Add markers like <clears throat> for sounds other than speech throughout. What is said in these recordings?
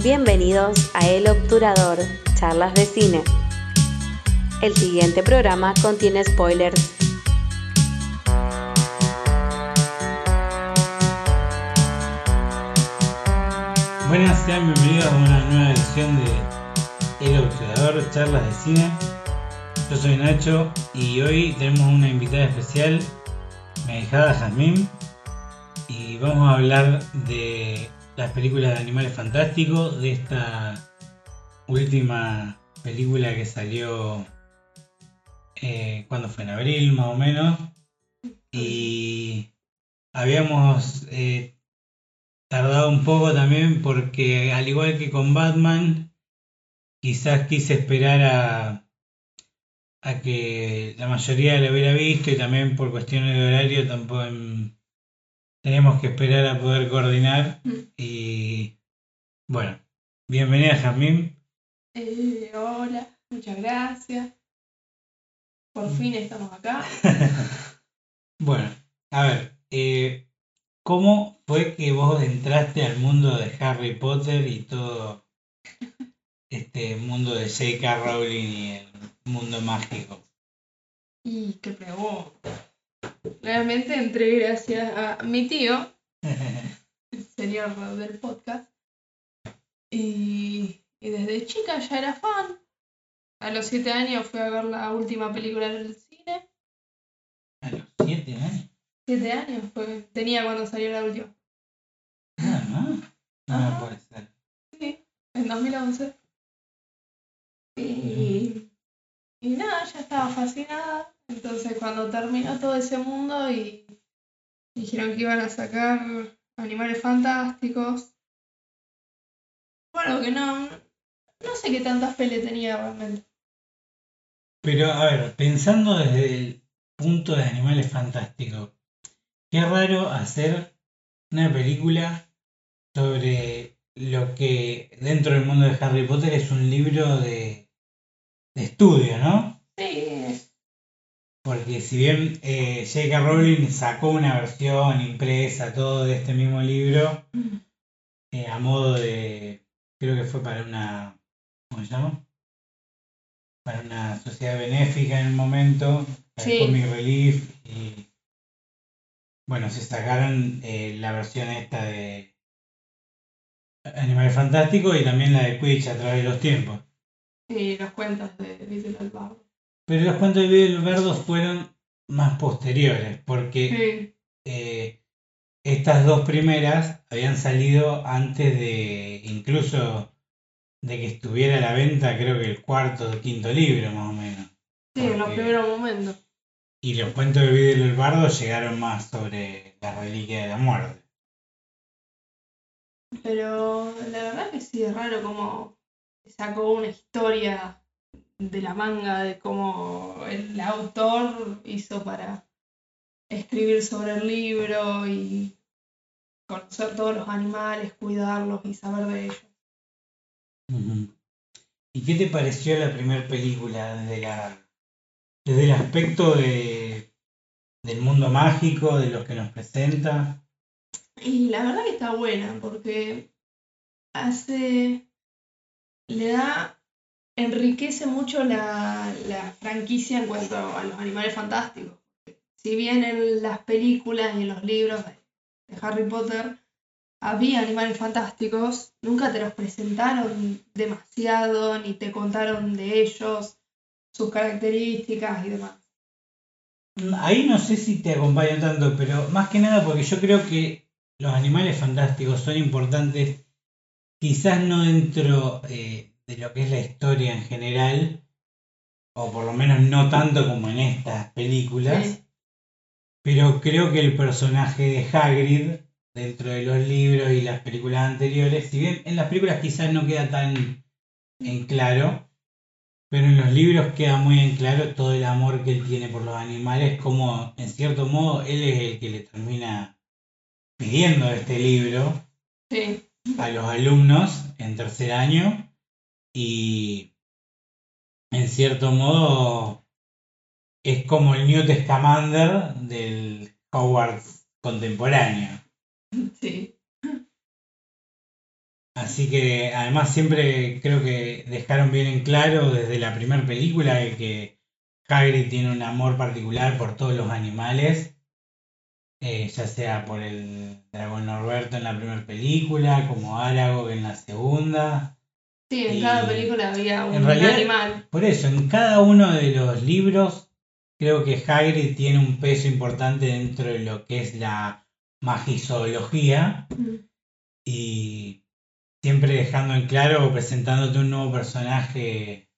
Bienvenidos a El Obturador, charlas de cine. El siguiente programa contiene spoilers. Buenas, sean bienvenidos a una nueva edición de El Obturador, charlas de cine. Yo soy Nacho y hoy tenemos una invitada especial, mi ahijada y vamos a hablar de las películas de Animales Fantásticos, de esta última película que salió eh, cuando fue en abril más o menos. Y habíamos eh, tardado un poco también porque al igual que con Batman, quizás quise esperar a, a que la mayoría lo hubiera visto y también por cuestiones de horario tampoco tenemos que esperar a poder coordinar y bueno, bienvenida Jamín. Eh, hola, muchas gracias. Por fin estamos acá. <laughs> bueno, a ver, eh, ¿cómo fue que vos entraste al mundo de Harry Potter y todo este mundo de J.K. Rowling y el mundo mágico? Y qué pregunta. Realmente entré gracias a mi tío, el <laughs> señor del podcast. Y, y desde chica ya era fan. A los siete años fui a ver la última película del cine. ¿A los siete años? Siete años fue, tenía cuando salió la última. Ah, no. No Ajá. puede ser. Sí, en 2011. Y, y nada, ya estaba fascinada. Entonces cuando terminó todo ese mundo y dijeron que iban a sacar animales fantásticos. Bueno, que no, no sé qué tanta fe le tenía realmente. Pero, a ver, pensando desde el punto de animales fantásticos, qué raro hacer una película sobre lo que dentro del mundo de Harry Potter es un libro de, de estudio, ¿no? Sí, Porque si bien eh, J.K. Rowling sacó una versión impresa, todo de este mismo libro, eh, a modo de, creo que fue para una, ¿cómo se llama? Para una sociedad benéfica en el momento, para el Sí. Comic Relief, y bueno, se sacaron eh, la versión esta de Animales Fantásticos y también la de Quidditch a través de los tiempos. y los cuentos de Little Albardo. Pero los cuentos de Vidal Verdos fueron más posteriores, porque Sí, eh, estas dos primeras habían salido antes de incluso de que estuviera a la venta, creo que el cuarto o quinto libro más o menos. sí, en los primeros momentos. Y los cuentos de Vidal el Bardo llegaron más sobre la reliquia de la muerte. Pero la verdad que sí, es raro como sacó una historia de la manga de cómo el autor hizo para escribir sobre el libro y conocer todos los animales, cuidarlos y saber de ellos. ¿Y qué te pareció la primera película desde la desde el aspecto de del mundo mágico, de los que nos presenta? Y la verdad que está buena porque hace, le da, enriquece mucho la, la franquicia en cuanto a los animales fantásticos. Si bien en las películas y en los libros de, Harry Potter había animales fantásticos, nunca te los presentaron demasiado ni te contaron de ellos, sus características y demás. Ahí no sé si te acompaño tanto, pero más que nada porque yo creo que los animales fantásticos son importantes, quizás no dentro eh, de lo que es la historia en general, o por lo menos no tanto como en estas películas, Sí. pero creo que el personaje de Hagrid, dentro de los libros y las películas anteriores, si bien en las películas quizás no queda tan en claro, pero en los libros queda muy en claro todo el amor que él tiene por los animales, como en cierto modo él es el que le termina pidiendo este libro Sí, a los alumnos en tercer año y en cierto modo es como el Newt Scamander del Hogwarts contemporáneo. <laughs> sí. Así que además siempre creo que dejaron bien en claro desde la primera película de que Hagrid tiene un amor particular por todos los animales, eh, ya sea por el dragón Norberto en la primera película, como Aragog en la segunda. Sí, en Y- cada película había un realidad- animal. Por eso, en cada uno de los libros, creo que Hagrid tiene un peso importante dentro de lo que es la magizoología Mm. y siempre dejando en claro o presentándote un nuevo personaje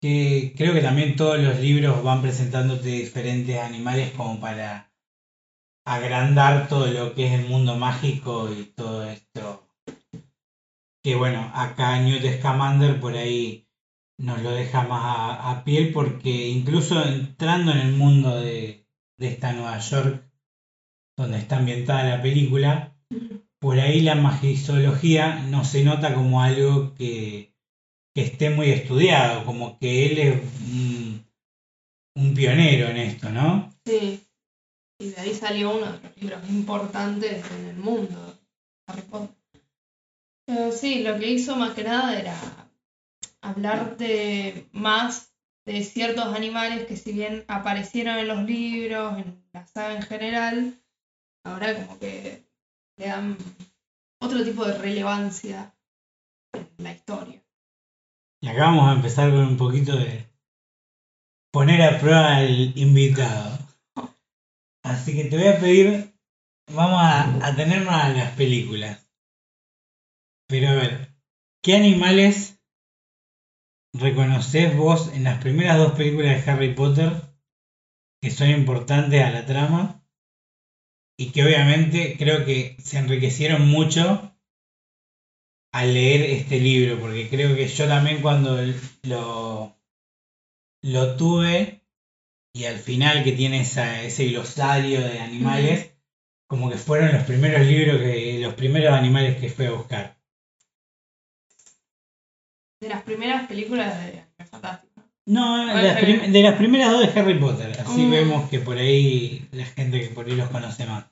que creo que también todos los libros van presentándote diferentes animales como para agrandar todo lo que es el mundo mágico y todo esto que bueno, acá Newt Scamander por ahí nos lo deja más a, piel porque incluso entrando en el mundo de, de esta Nueva York donde está ambientada la película, por ahí la magizoología no se nota como algo que, esté muy estudiado, como que él es un, pionero en esto, ¿no? Sí. Y de ahí salió uno de los libros importantes en el mundo. Pero sí, lo que hizo más que nada era hablar de más de ciertos animales que si bien aparecieron en los libros, en la saga en general, ahora como que le dan otro tipo de relevancia en la historia. Y acá vamos a empezar con un poquito de poner a prueba al invitado. <laughs> Así que te voy a pedir, vamos a, a tenernos a las películas. Pero a ver, ¿qué animales reconoces vos en las primeras dos películas de Harry Potter que son importantes a la trama? Y que obviamente creo que se enriquecieron mucho al leer este libro, porque creo que yo también cuando lo, lo tuve y al final que tiene esa- ese glosario de animales, como que fueron los primeros libros, que los primeros animales que fui a buscar. De las primeras películas de Animales Fantásticos. No, de las, prim- de las primeras dos de Harry Potter, así Mm. vemos que por ahí la gente que por ahí los conoce más.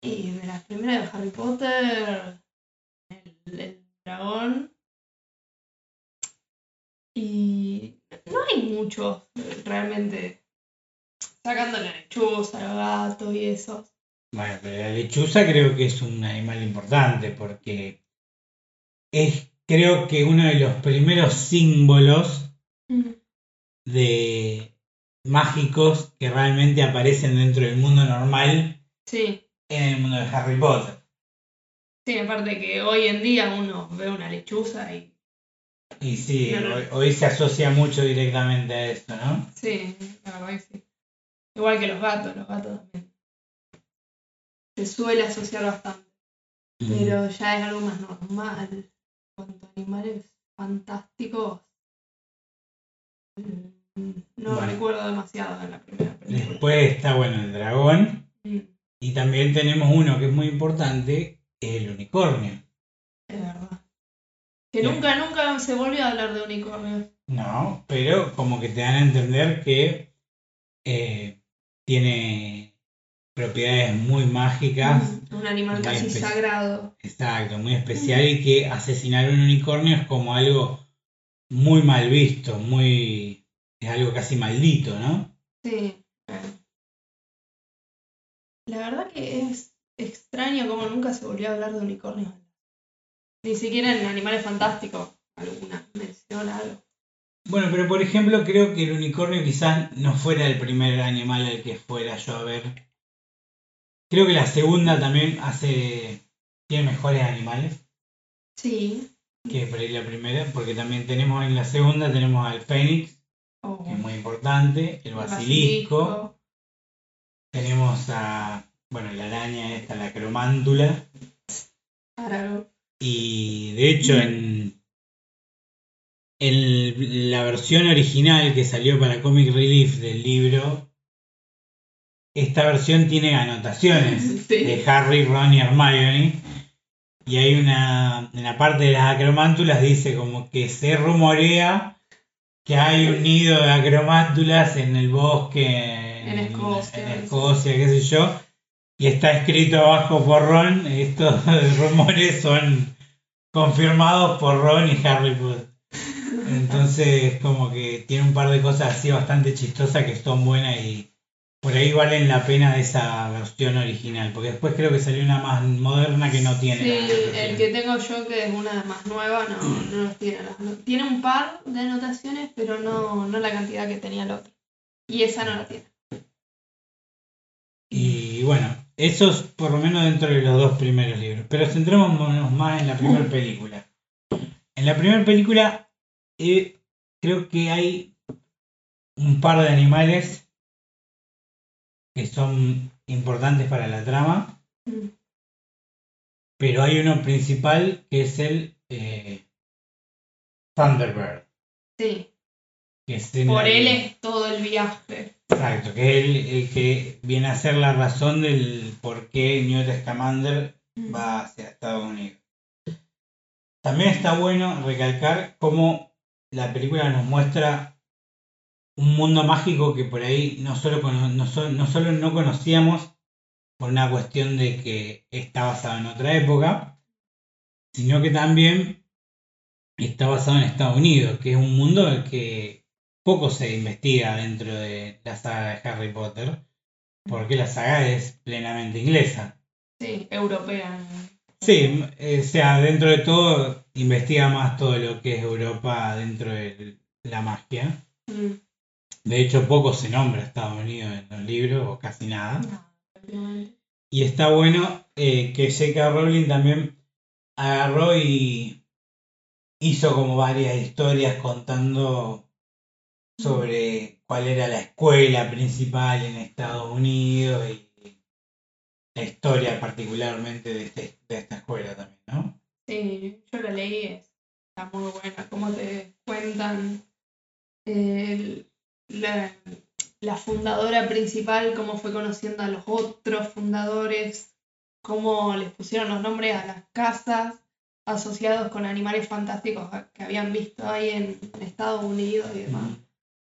Y de las primeras de Harry Potter, el, el dragón. Y no hay muchos realmente. Sacando la lechuza, el gato y eso. Bueno, pero la lechuza creo que es un animal importante porque es creo que uno de los primeros símbolos de mágicos que realmente aparecen dentro del mundo normal Sí, en el mundo de Harry Potter. sí, aparte que hoy en día uno ve una lechuza y. Y sí, No, no. Hoy, hoy se asocia mucho directamente a esto, ¿no? Sí, la verdad que sí. Igual que los gatos, los gatos también. Se suele asociar bastante. pero ya es algo más normal. En cuanto a animales fantásticos, no Bueno. recuerdo demasiado en la primera película. Después está, bueno, el dragón. Mm, Y también tenemos uno que es muy importante, que es el unicornio. es verdad. Que nunca, nunca se volvió a hablar de unicornios. No, pero como que te dan a entender que eh, tiene propiedades muy mágicas. Un animal casi sagrado. Exacto, muy especial y que asesinar un unicornio es como algo muy mal visto, muy es algo casi maldito, ¿no? Sí. La verdad que es extraño como nunca se volvió a hablar de unicornios. Ni siquiera en Animales Fantásticos alguna mención algo. Bueno, pero por ejemplo creo que el unicornio quizás no fuera el primer animal al que fuera yo a ver. Creo que la segunda también hace tiene mejores animales Sí. que por ahí la primera, porque también tenemos en la segunda tenemos al fénix, o que es muy importante, el el basilisco, tenemos a bueno, la araña esta, la cromántula. Aragorn. Y de hecho en, en la versión original que salió para Comic Relief del libro, esta versión tiene anotaciones <laughs> Sí. de Harry, Ron y Hermione. Y hay una, en la parte de las acromántulas dice como que se rumorea que hay un nido de acromántulas en el bosque En Escocia. en Escocia, qué sé yo. Y está escrito abajo por Ron, <laughs> estos rumores son confirmados por Ron y Harry Potter. Entonces, como que tiene un par de cosas así bastante chistosas que son buenas y por ahí valen la pena esa versión original. Porque después creo que salió una más moderna que no tiene. Sí, el que tengo yo, que es una más nueva, no, no <clears throat> los tiene. Tiene un par de anotaciones, pero no, no la cantidad que tenía el otro. Y esa no la tiene. Y bueno, eso es por lo menos dentro de los dos primeros libros. Pero centrémonos más en la primera película. En la primera película eh, creo que hay un par de animales que son importantes para la trama. Mm. Pero hay uno principal que es el eh, Thunderbird. Sí, Que es por él es todo el viaje. Exacto, que es el, el que viene a ser la razón del por qué Newt Scamander va hacia Estados Unidos. También está bueno recalcar cómo la película nos muestra un mundo mágico que por ahí no solo, no, no solo no conocíamos por una cuestión de que está basado en otra época, sino que también está basado en Estados Unidos, que es un mundo del que poco se investiga dentro de la saga de Harry Potter, porque la saga es plenamente inglesa. Sí, europea. Sí, eh, o sea, dentro de todo investiga más todo lo que es Europa dentro de la magia. Mm. De hecho, poco se nombra Estados Unidos en los libros, o casi nada. No. Y está bueno eh, que J.K. Rowling también agarró y hizo como varias historias contando sobre cuál era la escuela principal en Estados Unidos y la historia particularmente de, este- de esta escuela también, ¿no? Sí, yo la leí, es- está muy buena. Cómo te cuentan el- la, la fundadora principal, cómo fue conociendo a los otros fundadores, cómo les pusieron los nombres a las casas asociados con animales fantásticos que habían visto ahí en, en Estados Unidos y demás.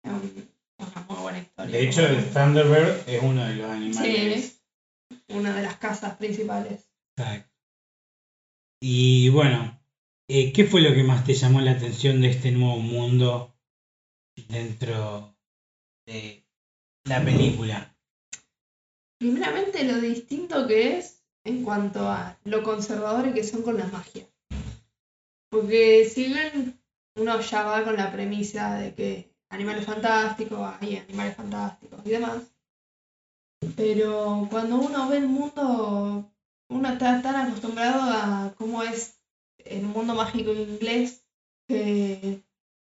Es un- una muy buena historia. De hecho, el Thunderbird es uno de los Sí, animales. es una de las casas principales. Exacto. Y bueno, eh, ¿qué fue lo que más te llamó la atención de este nuevo mundo dentro la película? Primeramente lo distinto que es en cuanto a lo conservadores que son con la magia. Porque si bien uno ya va con la premisa de que animales fantásticos, hay animales fantásticos y demás, pero cuando uno ve el mundo, uno está tan acostumbrado a cómo es el mundo mágico inglés que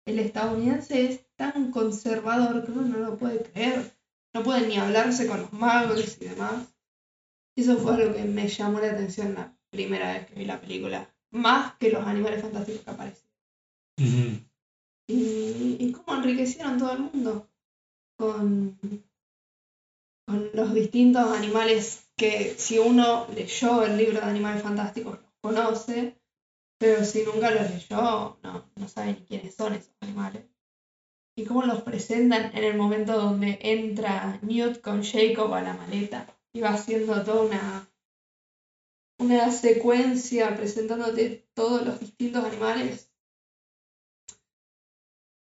el estadounidense es tan conservador que uno no lo puede creer no pueden ni hablarse con los magos y demás. Eso fue lo que me llamó la atención la primera vez que vi la película. Más que los animales fantásticos que aparecen. Ujú. Y, y cómo enriquecieron todo el mundo con, con los distintos animales que si uno leyó el libro de animales fantásticos los conoce, pero si nunca los leyó no, no sabe ni quiénes son esos animales. Y cómo los presentan en el momento donde entra Newt con Jacob a la maleta y va haciendo toda una, una secuencia presentándote todos los distintos animales.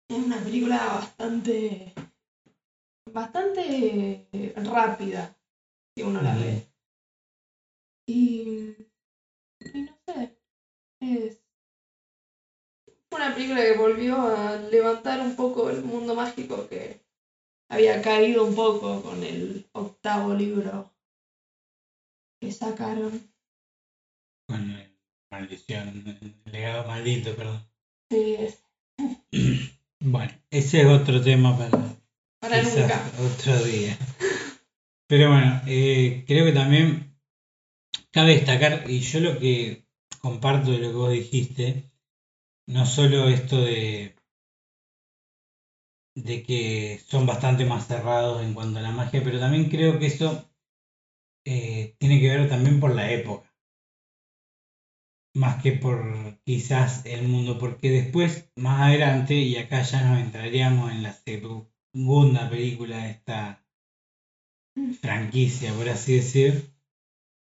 Es una película bastante bastante rápida si uno la ve. Y, y no sé, es una película que volvió a levantar un poco el mundo mágico que había caído un poco con el octavo libro que sacaron. Con maldición, el legado maldito, perdón. Sí, es <clears throat> Bueno, ese es otro tema para para nunca. otro día. Pero bueno, eh, creo que también cabe destacar, y yo lo que comparto de lo que vos dijiste, no solo esto de, de que son bastante más cerrados en cuanto a la magia, pero también creo que eso eh, tiene que ver también por la época. Más que por quizás el mundo, porque después, más adelante, y acá ya nos entraríamos en la segunda película de esta franquicia, por así decir,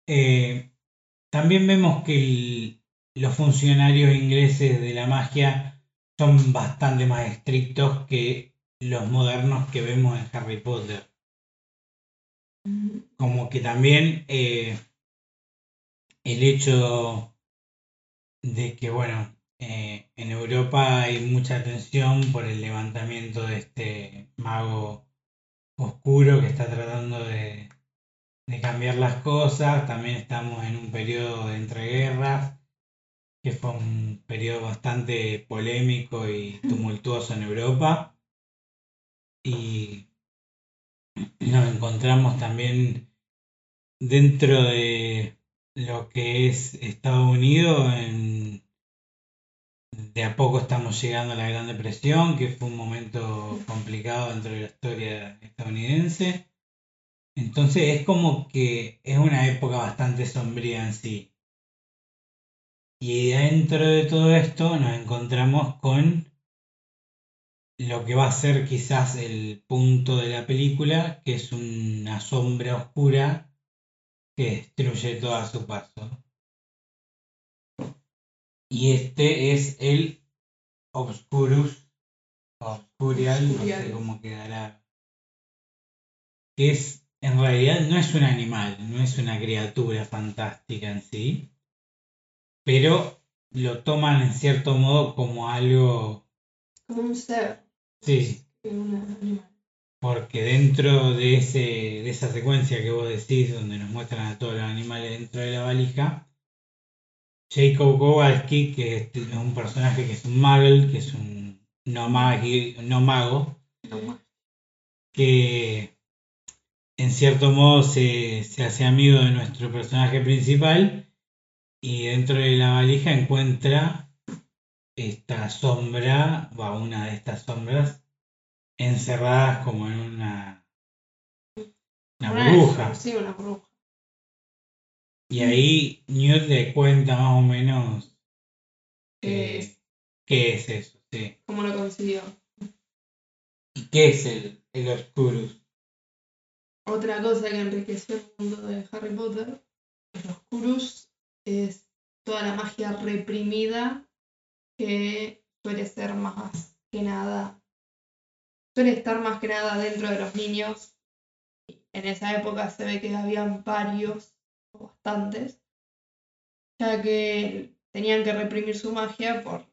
eh, también vemos que el, los funcionarios ingleses de la magia son bastante más estrictos que los modernos que vemos en Harry Potter. Como que también eh, el hecho de que, bueno, eh, en Europa hay mucha atención por el levantamiento de este mago oscuro que está tratando de, de cambiar las cosas. También estamos en un periodo de entreguerras, que fue un periodo bastante polémico y tumultuoso en Europa. Y nos encontramos también dentro de lo que es Estados Unidos en de a poco estamos llegando a la Gran Depresión, que fue un momento complicado dentro de la historia estadounidense. Entonces es como que es una época bastante sombría en sí. Y dentro de todo esto nos encontramos con lo que va a ser quizás el punto de la película, que es una sombra oscura que destruye todo a su paso. Y este es el Obscurus, Obscurial, no sé cómo quedará. Que es, en realidad, no es un animal, no es una criatura fantástica en sí, pero lo toman en cierto modo como algo. Como un ser. Sí. Porque dentro de, ese, de esa secuencia que vos decís, donde nos muestran a todos los animales dentro de la valija, Jacob Kowalski, que es un personaje que es un muggle, que es un no, mago, que en cierto modo se, hace amigo de nuestro personaje principal y dentro de la valija encuentra esta sombra, o una de estas sombras, encerradas como en una, una burbuja. Sí, una burbuja. Y ahí Newt le cuenta más o menos ¿Qué es? qué es eso, sí. ¿Cómo lo consiguió? ¿Y qué es el, el Oscurus? Otra cosa que enriqueció el mundo de Harry Potter, el Oscurus es toda la magia reprimida que suele ser más que nada, suele estar más que nada dentro de los niños. En esa época se ve que habían varios bastantes, ya que tenían que reprimir su magia por,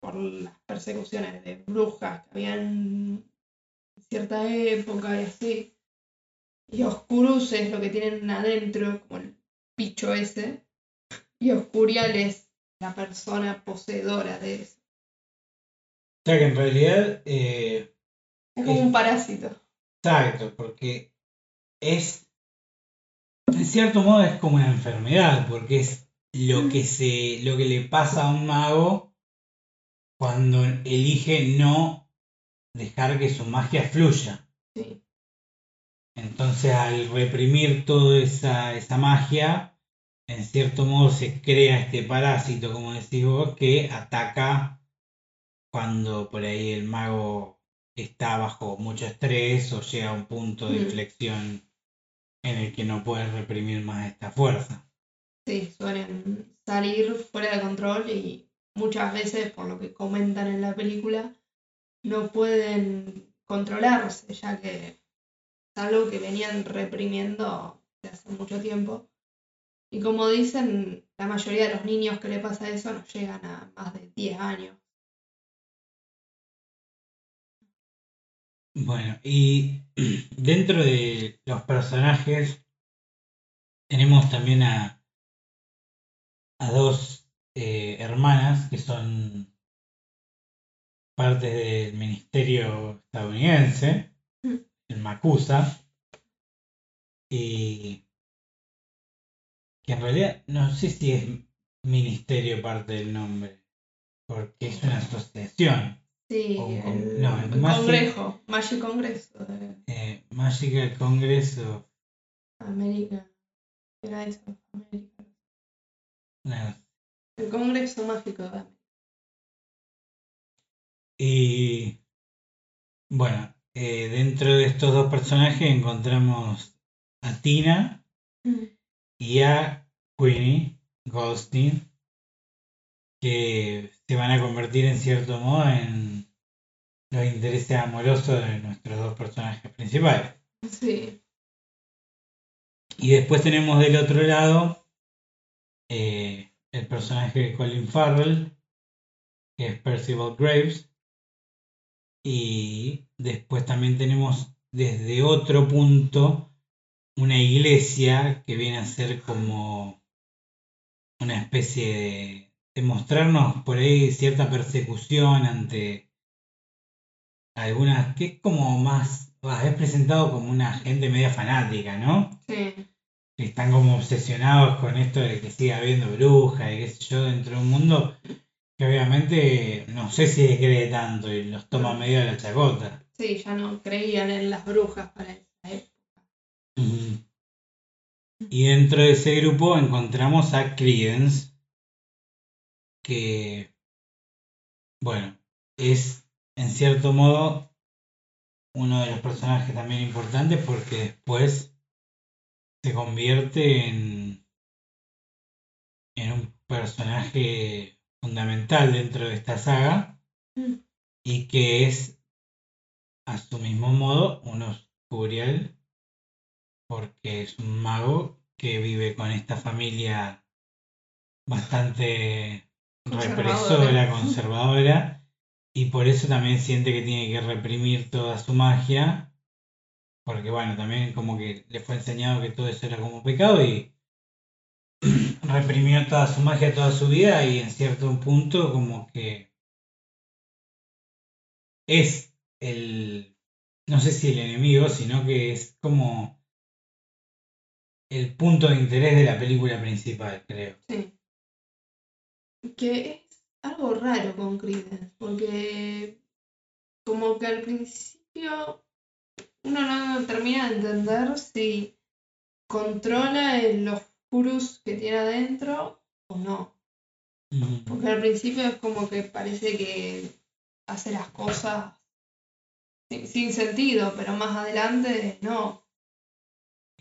por las persecuciones de brujas que habían en cierta época y así. Y Oscurus es lo que tienen adentro, como el bicho ese. Y Oscurial es la persona poseedora de eso. O sea que en realidad... Eh, es como un parásito. Exacto, porque es en cierto modo es como una enfermedad, porque es lo que se. lo que le pasa a un mago cuando elige no dejar que su magia fluya. Entonces al reprimir toda esa, esa magia, en cierto modo se crea este parásito, como decís vos, que ataca cuando por ahí el mago está bajo mucho estrés o llega a un punto de inflexión en el que no puedes reprimir más esta fuerza. Sí, suelen salir fuera de control y muchas veces, por lo que comentan en la película, no pueden controlarse, ya que algo que venían reprimiendo desde hace mucho tiempo. Y como dicen, la mayoría de los niños que le pasa eso no llegan a más de 10 años. Bueno, y <clears throat> dentro de los personajes tenemos también a, a dos eh, hermanas que son parte del ministerio estadounidense, el Macusa, y que en realidad no sé si es ministerio parte del nombre, porque es una asociación. Sí, el, no, el Congreso, Magic Congreso. Eh, Magical Congress of América. Era eso, América. El Congreso Mágico de Y bueno, eh, dentro de estos dos personajes encontramos a Tina mm. y a Queenie Goldstein, que se van a convertir en cierto modo en los intereses amorosos de nuestros dos personajes principales. Sí. Y después tenemos del otro lado eh, el personaje de Colin Farrell, que es Percival Graves. Y después también tenemos desde otro punto una iglesia que viene a ser como una especie de, de mostrarnos por ahí cierta persecución ante algunas, que es como más, es presentado como una gente media fanática, ¿no? Sí. Que están como obsesionados con esto de que siga habiendo brujas y qué sé yo dentro de un mundo que obviamente no sé si les cree tanto y los toma medio a la chacota. Sí, ya no creían en las brujas para esa época. Y dentro de ese grupo encontramos a Credence, que, bueno, es en cierto modo uno de los personajes también importantes porque después se convierte en, en un personaje fundamental dentro de esta saga Mm. y que es a su mismo modo un oscurial porque es un mago que vive con esta familia bastante Conservadora. represora, conservadora y por eso también siente que tiene que reprimir toda su magia porque bueno, también como que le fue enseñado que todo eso era como pecado y reprimió toda su magia toda su vida y en cierto punto como que es el, no sé si el enemigo, sino que es como el punto de interés de la película principal, creo. Sí. Que es algo raro con Credence, porque como que al principio uno no termina de entender si controla el que tiene adentro o no. Mm. Porque al principio es como que parece que hace las cosas sin, sin sentido, pero más adelante no.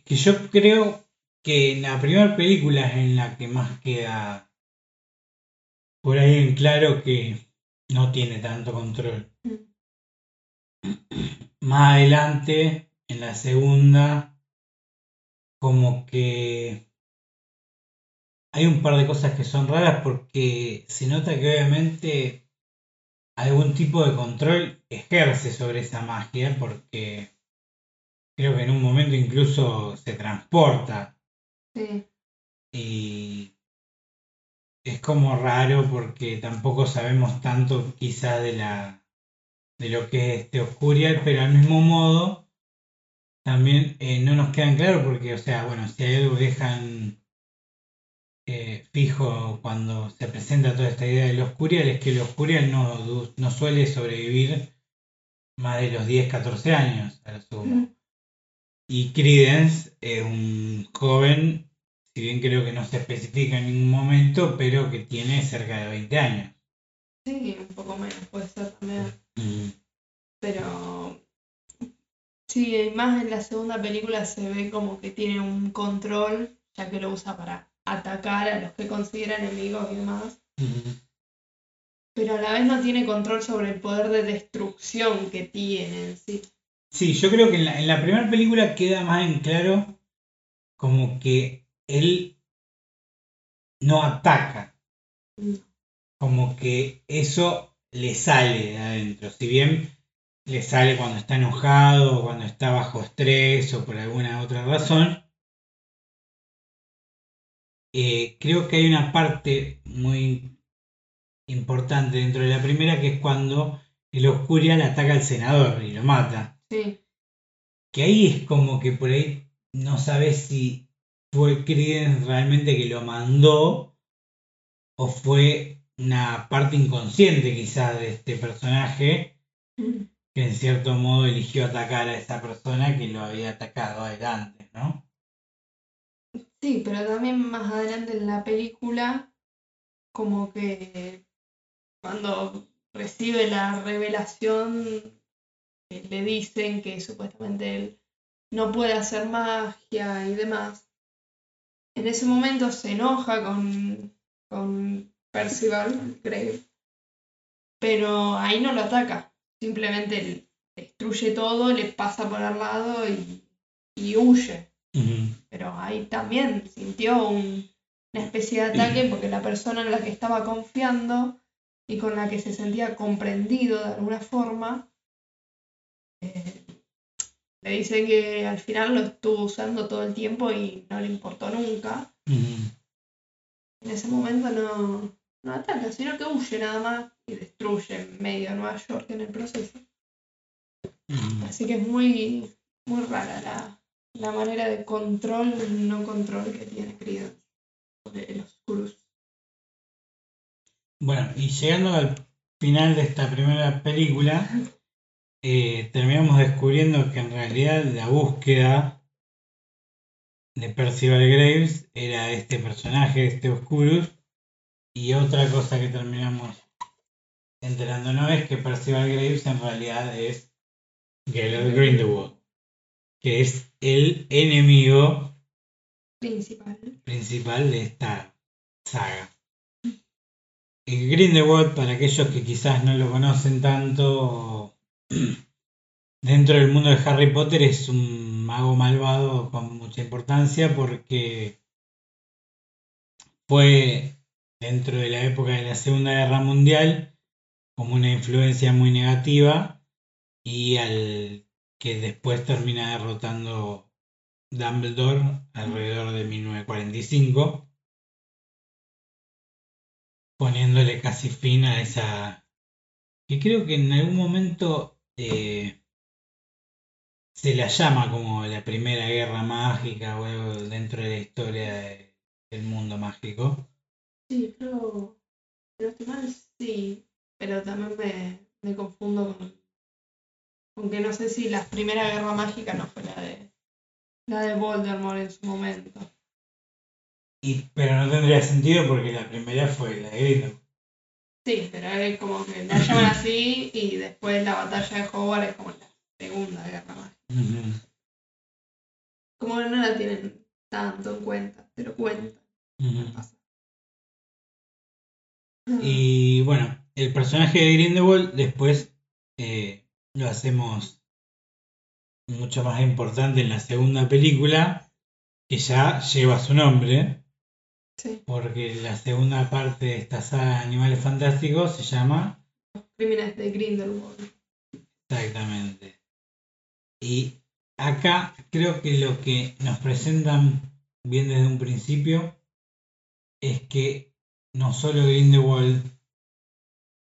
Que yo creo que en la primera película es en la que más queda por ahí en claro que no tiene tanto control. Más adelante, en la segunda, como que hay un par de cosas que son raras porque se nota que obviamente algún tipo de control ejerce sobre esa magia porque creo que en un momento incluso se transporta. Sí, y es como raro porque tampoco sabemos tanto quizá de la de lo que es este Oscurial, pero al mismo modo también eh, no nos quedan claros porque, o sea, bueno, si hay algo que dejan eh, fijo cuando se presenta toda esta idea del Oscurial es que el Oscurial no, no suele sobrevivir más de los 10, 14 años a lo sumo. Mm. Y Credence es un joven, si bien creo que no se especifica en ningún momento, pero que tiene cerca de 20 años. sí, un poco menos puede ser también. Mm. Pero sí, más en la segunda película se ve como que tiene un control, ya que lo usa para atacar a los que considera enemigos y demás. Pero a la vez no tiene control sobre el poder de destrucción que tiene en sí. Sí, yo creo que en la, en la primera película queda más en claro como que él no ataca, como que eso le sale de adentro. Si bien le sale cuando está enojado, o cuando está bajo estrés o por alguna otra razón, eh, creo que hay una parte muy importante dentro de la primera que es cuando el Oscurial ataca al senador y lo mata. Sí, Que ahí es como que por ahí no sabes si fue Credence realmente que lo mandó o fue una parte inconsciente quizás de este personaje Mm. que en cierto modo eligió atacar a esa persona que lo había atacado adelante, ¿no? Sí, pero también más adelante en la película, como que cuando recibe la revelación, que le dicen que supuestamente él no puede hacer magia y demás. En ese momento se enoja con, con Percival Grave. Pero ahí no lo ataca. Simplemente destruye todo, le pasa por al lado y, y huye. Pero ahí también sintió un, una especie de ataque porque la persona en la que estaba confiando y con la que se sentía comprendido de alguna forma, eh, le dice que al final lo estuvo usando todo el tiempo y no le importó nunca. En ese momento no, no ataca, sino que huye nada más y destruye medio Nueva York en el proceso. Así que es muy, muy rara la, la manera de control, no control que tiene Creedence de los Cruz. Bueno, y llegando al final de esta primera película, eh, terminamos descubriendo que en realidad la búsqueda de Percival Graves era este personaje, este Oscurus, y otra cosa que terminamos enterándonos es que Percival Graves en realidad es Gellert Grindelwald, que es el enemigo principal, principal de esta saga. El Grindelwald, para aquellos que quizás no lo conocen tanto, <clears throat> dentro del mundo de Harry Potter es un mago malvado con mucha importancia porque fue dentro de la época de la Segunda Guerra Mundial como una influencia muy negativa y al que después termina derrotando Dumbledore alrededor de 1945, poniéndole casi fin a esa que creo que en algún momento eh, se la llama como la primera guerra mágica dentro de la historia del mundo mágico. Sí, pero, pero sí, pero también me, me confundo con, con, que no sé si la primera guerra mágica no fue la de la de Voldemort en su momento. Y, pero no tendría sentido porque la primera fue la de Grindelwald. Sí, pero es como que la llaman así y después la batalla de Hogwarts es como la segunda guerra mágica. Como no la tienen tanto en cuenta, pero cuenta. Y bueno, el personaje de Grindelwald después eh, lo hacemos mucho más importante en la segunda película, que ya lleva su nombre. Sí. Porque la segunda parte de esta saga de Animales Fantásticos se llama Los Crímenes de Grindelwald. Exactamente. Y acá creo que lo que nos presentan bien desde un principio es que no solo Grindelwald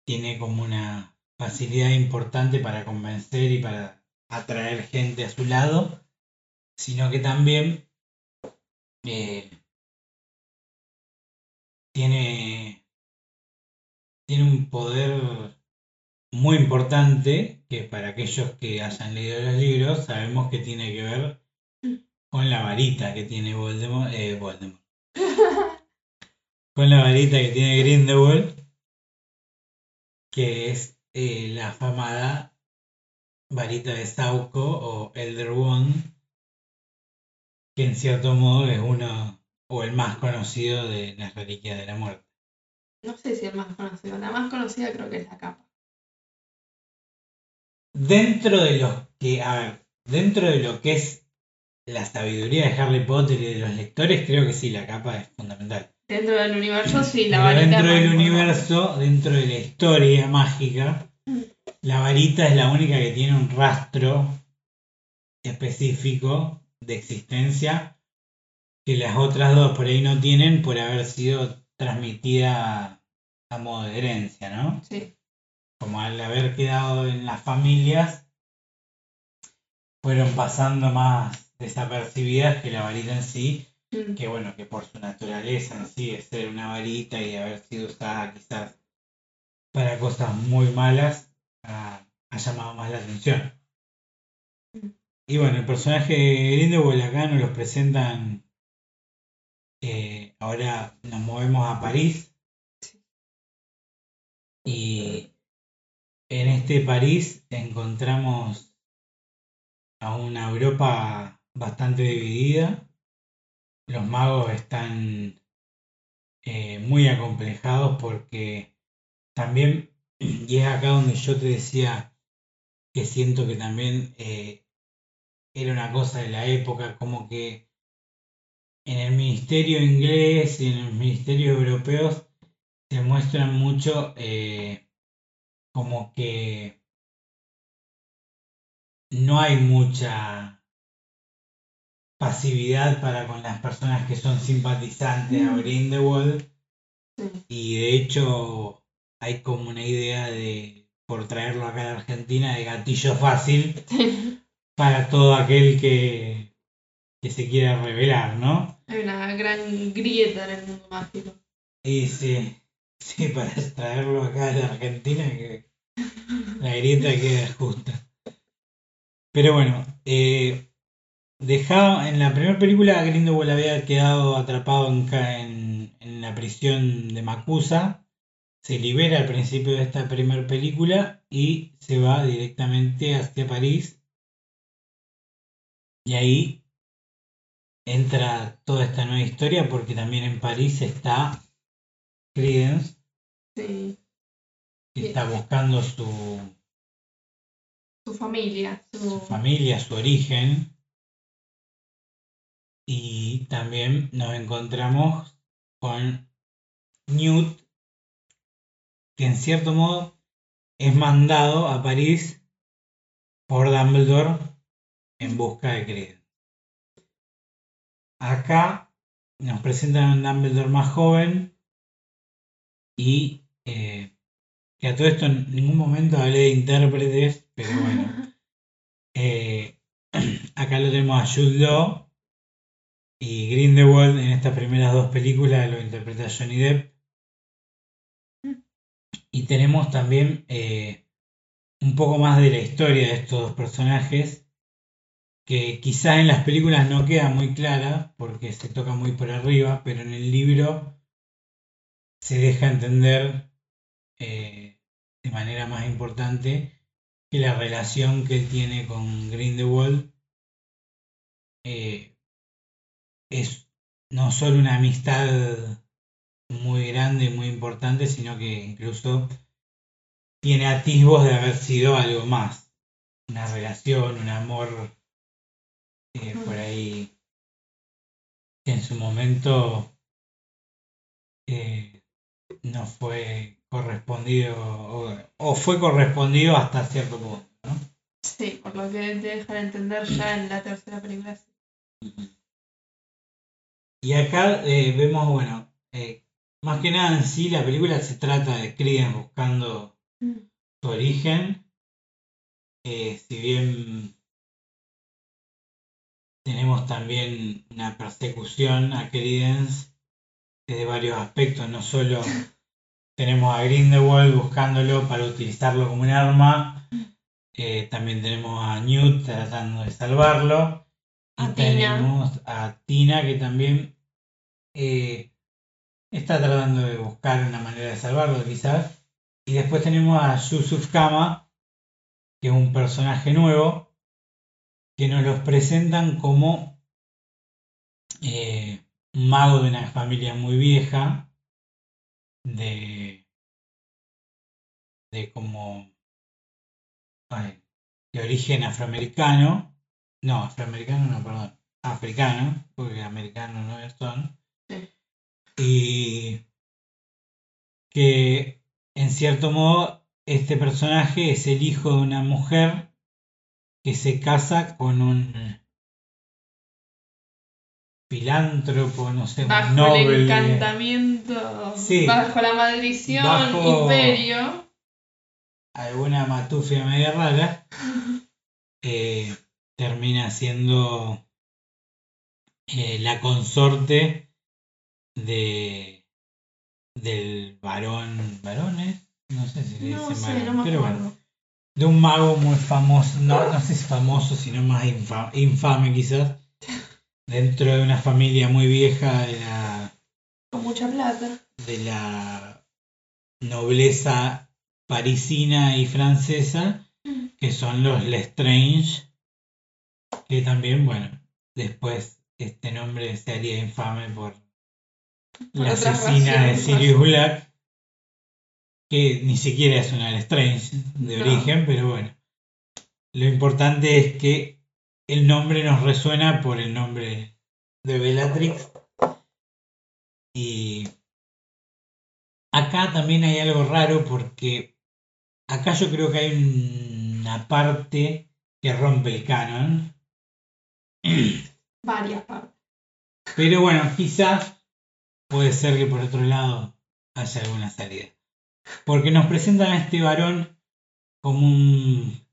tiene como una facilidad importante para convencer y para atraer gente a su lado, sino que también eh, tiene, tiene un poder muy importante que para aquellos que hayan leído los libros sabemos que tiene que ver con la varita que tiene Voldemort. Eh, Voldemort. <laughs> con la varita que tiene Grindelwald, que es eh, la afamada varita de Sauco o Elder Wand, que en cierto modo es uno o el más conocido de las reliquias de la muerte. No sé si el más conocido, la más conocida creo que es la capa. Dentro de lo que, a ver, dentro de lo que es la sabiduría de Harry Potter y de los lectores, creo que sí, la capa es fundamental. Dentro del universo, sí, la varita. Dentro del universo, dentro de la historia mágica, la varita es la única que tiene un rastro específico de existencia que las otras dos por ahí no tienen por haber sido transmitida a modo de herencia, ¿no? Sí. Como al haber quedado en las familias, fueron pasando más desapercibidas que la varita en sí Mm. que bueno, que por su naturaleza en sí es ser una varita y haber sido usada quizás para cosas muy malas, ha, llamado más la atención. Mm. Y bueno, el personaje de Grindelwald acá nos los presentan. Eh, ahora nos movemos a París. Y en este París encontramos a una Europa bastante dividida los magos están eh, muy acomplejados porque también, y es acá donde yo te decía que siento que también eh, era una cosa de la época, como que en el ministerio inglés y en los ministerios europeos se muestran mucho eh, como que no hay mucha pasividad para con las personas que son simpatizantes a Grindelwald y de hecho hay como una idea de por traerlo acá a la Argentina de gatillo fácil para todo aquel que, que se quiera revelar, ¿no? Hay una gran grieta en el mundo mágico. Y sí, sí, <laughs> para traerlo acá a la Argentina que la grieta queda justa. Pero bueno, eh, dejado, en la primera película Grindelwald había quedado atrapado en, en, en la prisión de Macusa. Se libera al principio de esta primera película y se va directamente hacia París y ahí entra toda esta nueva historia porque también en París está Credence. Sí. Que está buscando su, su familia. Su... familia, su origen. Y también nos encontramos con Newt, que en cierto modo es mandado a París por Dumbledore en busca de Credence. Acá nos presentan a un Dumbledore más joven y eh, que a todo esto en ningún momento hablé de intérpretes, pero bueno. <laughs> Eh, <clears throat> acá lo tenemos a Jude Law y Grindelwald en estas primeras dos películas lo interpreta Johnny Depp. Y tenemos también eh, un poco más de la historia de estos dos personajes que quizás en las películas no queda muy clara porque se toca muy por arriba, pero en el libro se deja entender eh, de manera más importante que la relación que él tiene con Grindelwald eh, es no solo una amistad muy grande y muy importante, sino que incluso tiene atisbos de haber sido algo más, una relación, un amor por ahí que en su momento eh, no fue correspondido o, fue correspondido hasta cierto punto, ¿no? Sí, por lo que te dejan entender ya en la tercera película. Y acá eh, vemos, bueno, eh, más que nada en sí la película se trata de Creedence buscando mm. su origen. si bien tenemos también una persecución a Credence desde varios aspectos, no solo <laughs> tenemos a Grindelwald buscándolo para utilizarlo como un arma, eh, también tenemos a Newt tratando de salvarlo, y tenemos a Tina que también eh, está tratando de buscar una manera de salvarlo quizás, y después tenemos a Yusuf Kama, que es un personaje nuevo, que nos los presentan como eh, un mago de una familia muy vieja, de, de como de origen afroamericano, no, afroamericano no, perdón, africano, porque americano no son, y que en cierto modo este personaje es el hijo de una mujer que se casa con un filántropo, no sé, bajo un noble. el encantamiento, bajo la maldición, imperio. Alguna matufia media rara. <laughs> Eh, termina siendo eh, la consorte de del varón, varones, no sé si le dicen varón, pero bueno, de un mago muy famoso, no, no sé si famoso, sino más infame quizás, dentro de una familia muy vieja de la... Con mucha plata. De la nobleza parisina y francesa, que son los Lestrange, que también, bueno, después este nombre se haría infame por la asesina de Sirius Black, que ni siquiera es una Strange de No. origen, pero bueno. Lo importante es que el nombre nos resuena por el nombre de Bellatrix. Y acá también hay algo raro porque acá yo creo que hay una parte que rompe el canon. <clears throat> Varias partes. Pero bueno, quizás puede ser que por otro lado haya alguna salida. Porque nos presentan a este varón como un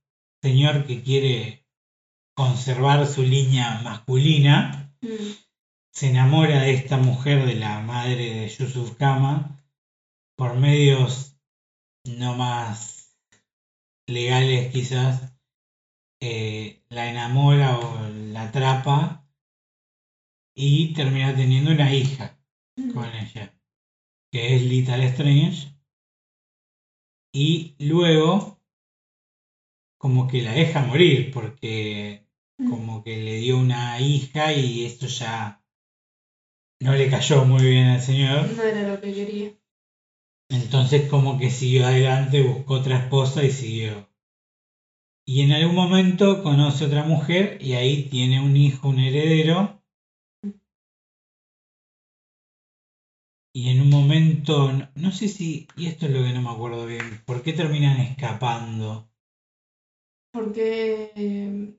señor que quiere conservar su línea masculina. Mm. Se enamora de esta mujer, de la madre de Yusuf Kama, por medios no más legales quizás. Eh, la enamora o la atrapa y termina teniendo una hija Mm. con ella, que es Little Strange. Y luego, como que la deja morir, porque Mm. como que le dio una hija y esto ya no le cayó muy bien al señor. No era lo que quería. Entonces como que siguió adelante, buscó otra esposa y siguió. Y en algún momento conoce otra mujer y ahí tiene un hijo, un heredero. Y en un momento, no, no sé si, y esto es lo que no me acuerdo bien, ¿por qué terminan escapando? Porque eh,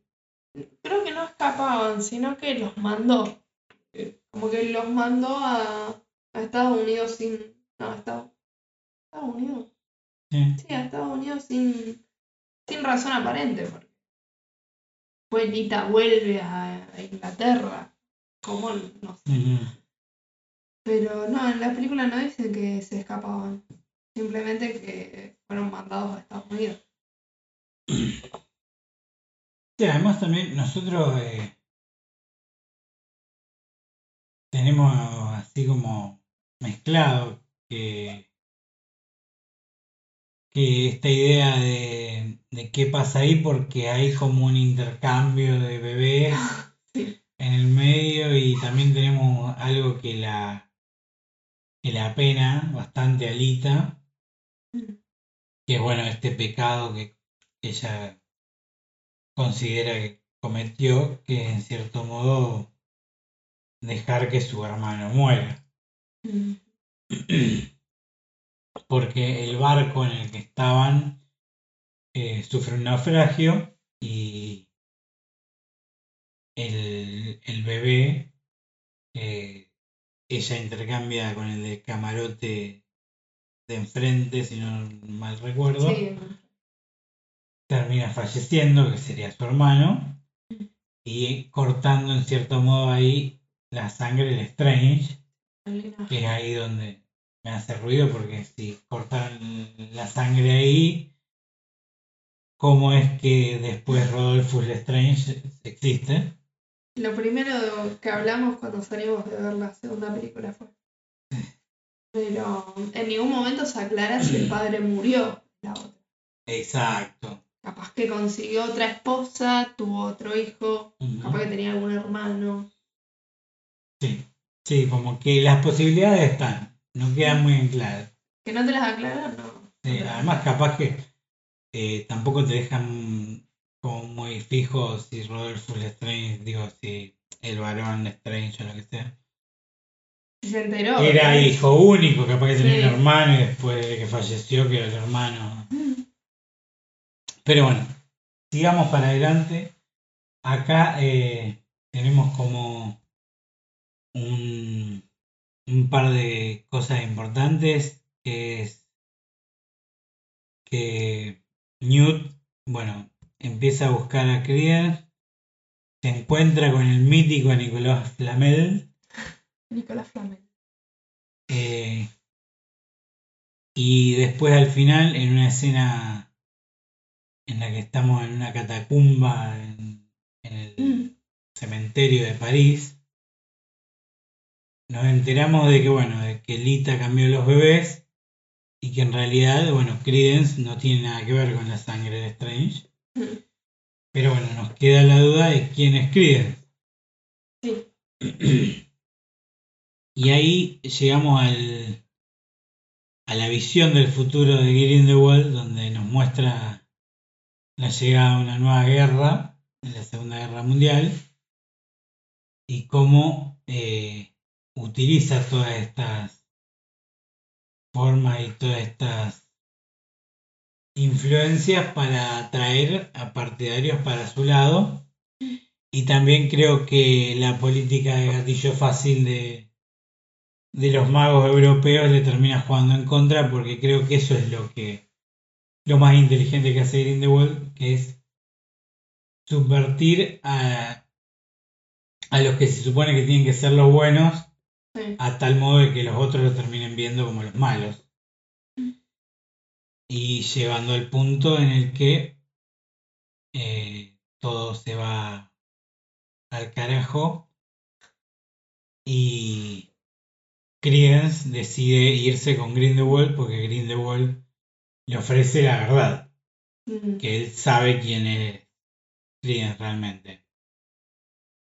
creo que no escapaban, sino que los mandó. Eh, Como que los mandó a, a Estados Unidos sin. No, a Estados, Estados Unidos. Sí. Sí, a Estados Unidos sin, sin razón aparente. Porque vuelve a, a Inglaterra. ¿Cómo? No sé. Pero no, en la película no dice que se escapaban. Simplemente que fueron mandados a Estados Unidos. Sí, además también nosotros eh, tenemos así como mezclado que, que esta idea de, de qué pasa ahí porque hay como un intercambio de bebés <laughs> Sí. en el medio y también tenemos algo que la que la apena bastante a Lita, que es bueno este pecado que ella considera que cometió, que en cierto modo dejar que su hermano muera. Mm. <clears throat> Porque el barco en el que estaban eh, sufre un naufragio y el, el bebé eh, ella intercambia con el de camarote de enfrente, si no mal recuerdo. Sí, termina falleciendo, que sería su hermano, y cortando en cierto modo ahí la sangre del Strange, que es ahí donde me hace ruido, porque si cortan la sangre ahí, ¿cómo es que después Rodolfo Strange existe? Lo primero que hablamos cuando salimos de ver la segunda película fue. Pero en ningún momento se aclara si el padre murió. La otra. Exacto. Capaz que consiguió otra esposa, tuvo otro hijo, capaz que tenía algún hermano. Sí, sí, como que las posibilidades están, no quedan muy en claro. Que no te las aclaran, no. Sí, además, capaz que eh, tampoco te dejan como muy fijo si Rodolfo Strange, digo, si el varón Strange o lo que sea. Si se enteró. Era ¿no? hijo único, capaz que tenía Sí. un hermano y después de que falleció que era el hermano. Pero bueno, sigamos para adelante. Acá eh, tenemos como un, un par de cosas importantes, que es que Newt, bueno, empieza a buscar a Credence, se encuentra con el mítico Nicolás Flamel, Nicolás Flamel. eh, y después al final, en una escena en la que estamos en una catacumba en, en el Mm. cementerio de París, nos enteramos de que, bueno, de que Lita cambió los bebés y que en realidad, bueno, Credence no tiene nada que ver con la sangre de Strange. Mm. Pero bueno, nos queda la duda de quién es Credence. Sí. <clears throat> Y ahí llegamos al, a la visión del futuro de Grindelwald, donde nos muestra la llegada de una nueva guerra, en la Segunda Guerra Mundial, y cómo eh, utiliza todas estas formas y todas estas influencias para atraer a partidarios para su lado. Y también creo que la política de gatillo fácil de, de los magos europeos le termina jugando en contra porque creo que eso es lo que lo más inteligente que hace Grindelwald, que es subvertir a, a los que se supone que tienen que ser los buenos a tal modo de que los otros lo terminen viendo como los malos. Y llevando al punto en el que eh, todo se va al carajo y Credence decide irse con Grindelwald porque Grindelwald le ofrece la verdad, que él sabe quién es Credence realmente.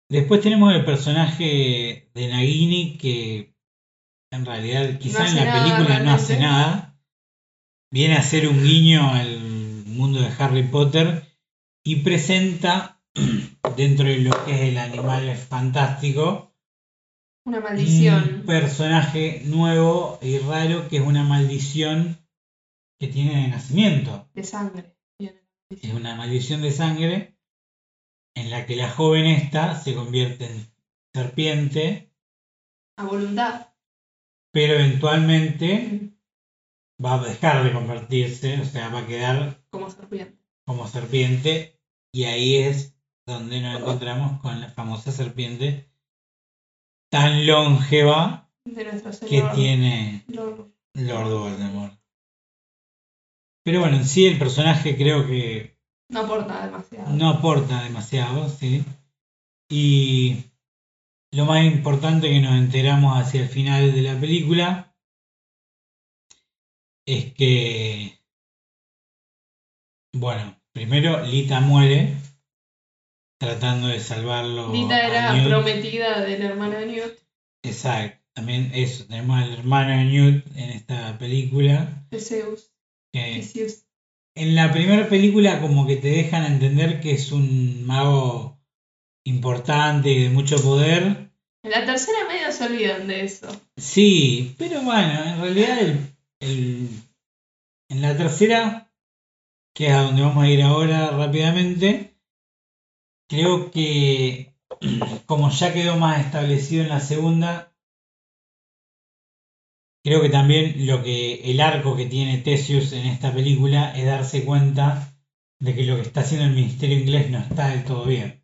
Después tenemos el personaje de Nagini que en realidad quizá en la película no hace nada. Viene a ser un guiño al mundo de Harry Potter y presenta <clears throat> dentro de lo que es el animal fantástico una maldición. Un personaje nuevo y raro que es una maldición que tiene de nacimiento. De sangre. Es una maldición de sangre en la que la joven esta se convierte en serpiente. A voluntad. Pero eventualmente va a dejar de convertirse, o sea, va a quedar como serpiente. Como serpiente. Y ahí es donde nos encontramos con la famosa serpiente tan longeva que tiene Lord. Lord Voldemort. Pero bueno, en sí el personaje creo que no aporta demasiado. No aporta demasiado, sí. Y lo más importante que nos enteramos hacia el final de la película es que, bueno, primero Lita muere tratando de salvarlo. Lita era prometida de la hermana de Newt. Exacto, también eso, tenemos al hermano de Newt en esta película. Zeus. En la primera película como que te dejan entender que es un mago importante y de mucho poder. En la tercera medio se olvidan de eso. Sí, pero bueno, en realidad el, en la tercera, que es a donde vamos a ir ahora rápidamente, creo que <clears throat> como ya quedó más establecido en la segunda, Creo que también lo que el arco que tiene Theseus en esta película es darse cuenta de que lo que está haciendo el ministerio inglés no está del todo bien.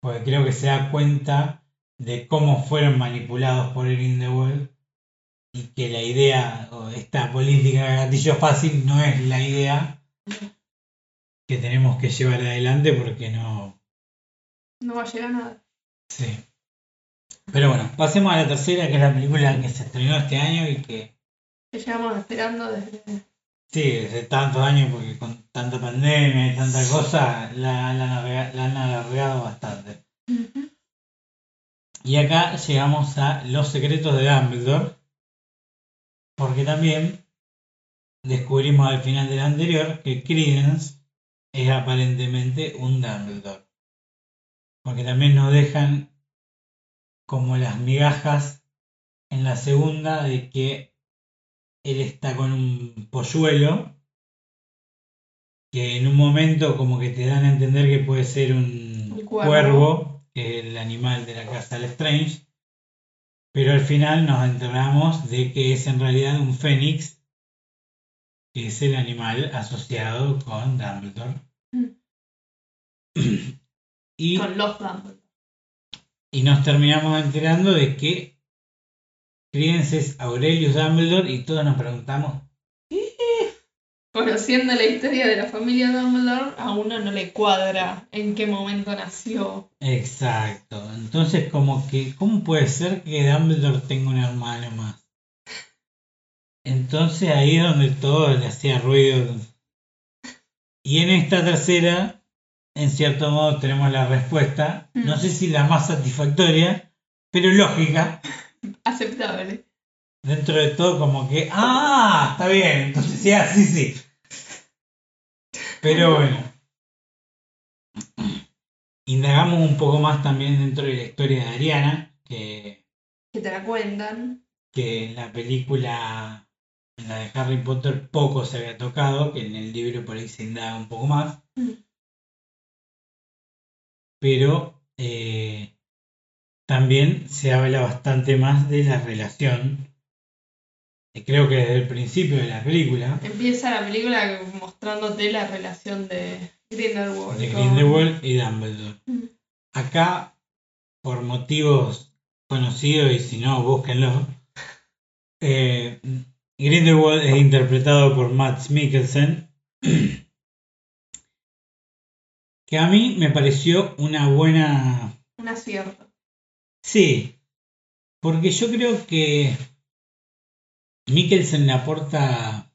Porque creo que se da cuenta de cómo fueron manipulados por el Grindelwald y que la idea o esta política de gatillo fácil no es la idea que tenemos que llevar adelante porque no... No va a llegar a nada. Sí. Pero bueno, pasemos a la tercera, que es la película que se estrenó este año y que... Que llevamos esperando desde... Sí, desde tantos años, porque con tanta pandemia y tanta cosa, la, han alargado bastante. Y acá llegamos a Los secretos de Dumbledore, porque también descubrimos al final del anterior que Credence es aparentemente un Dumbledore. Porque también nos dejan como las migajas en la segunda de que él está con un polluelo que en un momento como que te dan a entender que puede ser un cuervo. que es el animal de la casa de Strange, pero al final nos enteramos de que es en realidad un fénix, que es el animal asociado con Dumbledore. Mm. <clears throat> y, con los Dumbledore. Y nos terminamos enterando de que Credence es Aurelius Dumbledore y todos nos preguntamos. Conociendo la historia de la familia Dumbledore, a uno no le cuadra en qué momento nació. Exacto. Entonces, como que, ¿cómo puede ser que Dumbledore tenga un hermano más? Entonces ahí es donde todo le hacía ruido. Y en esta tercera en cierto modo tenemos la respuesta, no sé si la más satisfactoria, pero lógica, <laughs> aceptable. Dentro de todo, como que, ah, está bien, entonces sí, así sí. Pero bueno. Indagamos un poco más también dentro de la historia de Ariana, que, Que te la cuentan. que en la película, en la de Harry Potter, poco se había tocado, que en el libro por ahí se indaga un poco más. Mm. Pero eh, también se habla bastante más de la relación. eh, Creo que desde el principio de la película, Empieza la película mostrándote la relación de Grindelwald. de Grindelwald y Dumbledore. Mm. Acá, por motivos conocidos, y si no, búsquenlo, eh, Grindelwald es interpretado por Matt Mikkelsen, que a mí me pareció una buena... Un acierto. Sí, porque yo creo que Mikkelsen le aporta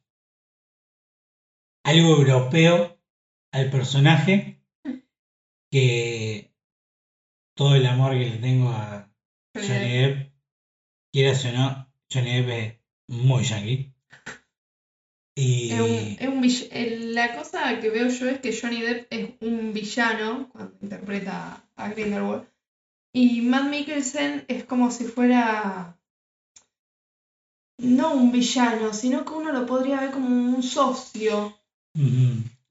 algo europeo al personaje que todo el amor que le tengo a Johnny Depp, quieras o no, Johnny Depp es muy yankee. Y Es un, es un vill- el- la cosa que veo yo es que Johnny Depp es un villano cuando interpreta a Grindelwald. Y Matt Mikkelsen es como si fuera no un villano, sino que uno lo podría ver como un socio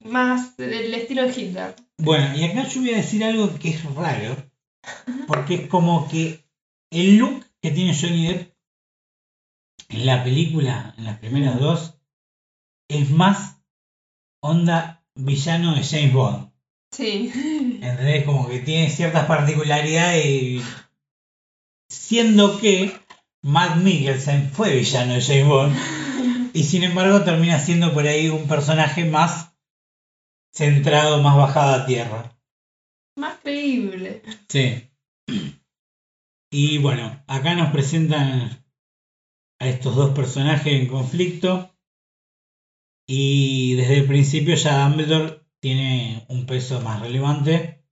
más del estilo de Hitler. Bueno, y acá yo voy a decir algo que es raro, porque es como que el look que tiene Johnny Depp en la película, en las primeras dos, es más onda villano de James Bond. Sí. ¿Entendés? Como que tiene ciertas particularidades y... Siendo que Matt Mikkelsen fue villano de James Bond y sin embargo termina siendo por ahí un personaje más centrado, más bajado a tierra. Más creíble. Sí. Y bueno, acá nos presentan a estos dos personajes en conflicto. Y desde el principio ya Dumbledore tiene un peso más relevante,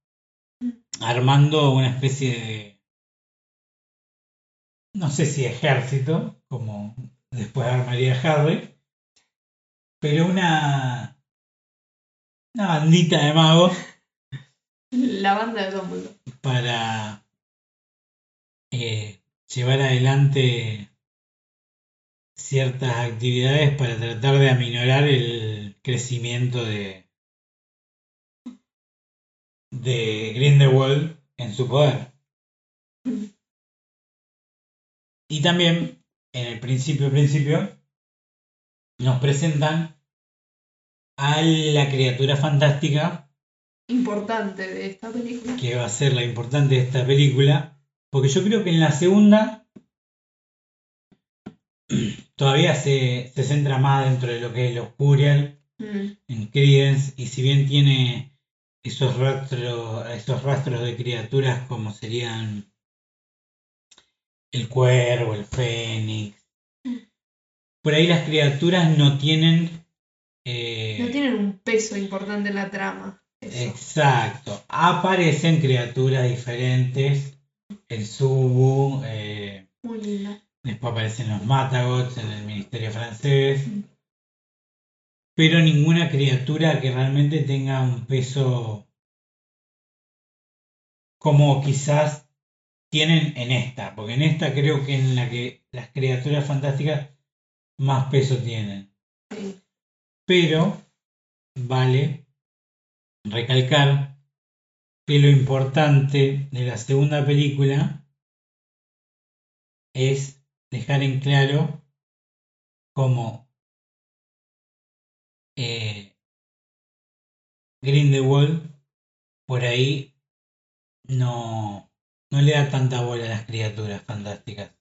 armando una especie de, no sé si ejército, como después armaría Harry, pero una, una bandita de magos <laughs> La banda de Dumbledore. para eh, llevar adelante ciertas actividades para tratar de aminorar el crecimiento de de Grindelwald en su poder. Y también en el principio principio nos presentan a la criatura fantástica Importante de esta película. que va a ser la importante de esta película, porque yo creo que en la segunda todavía se, se centra más dentro de lo que es los Curial, Mm. en Credence, y si bien tiene esos rastros, esos rastros de criaturas como serían el cuervo, el fénix, por ahí las criaturas no tienen... eh, No tienen un peso importante en la trama. Eso. Exacto. Aparecen criaturas diferentes. El Subu. eh, Muy lindo. después aparecen los Matagots en el Ministerio francés. Pero ninguna criatura que realmente tenga un peso como quizás tienen en esta. Porque en esta creo que en la que las criaturas fantásticas más peso tienen. Pero vale recalcar que lo importante de la segunda película es dejar en claro cómo eh, Grindelwald por ahí no, no le da tanta bola a las criaturas fantásticas.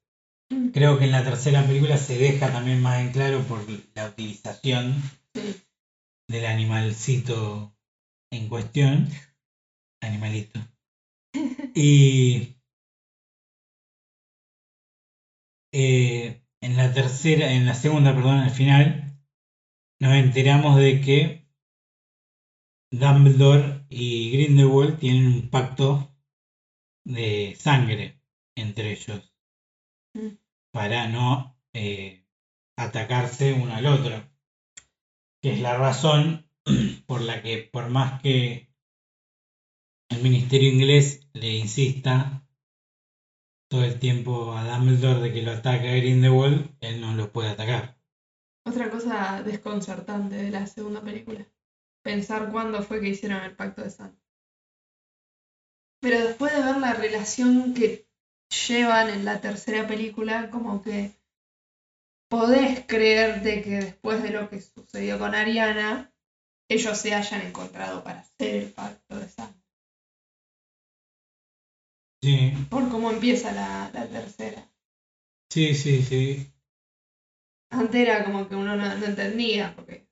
Mm. Creo que en la tercera película se deja también más en claro por la utilización Sí. del animalcito en cuestión. Animalito. <laughs> Y eh, en la tercera, en la segunda, perdón, al final, nos enteramos de que Dumbledore y Grindelwald tienen un pacto de sangre entre ellos. Mm. para no eh, atacarse uno al otro. Que es la razón <clears throat> por la que, por más que el ministerio inglés le insista todo el tiempo a Dumbledore de que lo ataque a Grindelwald, él no lo puede atacar. Otra cosa desconcertante de la segunda película. Pensar cuándo fue que hicieron el pacto de sangre. Pero después de ver la relación que llevan en la tercera película, como que podés creer de que después de lo que sucedió con Ariana, ellos se hayan encontrado para hacer el pacto de sangre. Sí, Por cómo empieza la, la tercera. sí, sí, sí. Antes era como que uno no, no entendía, porque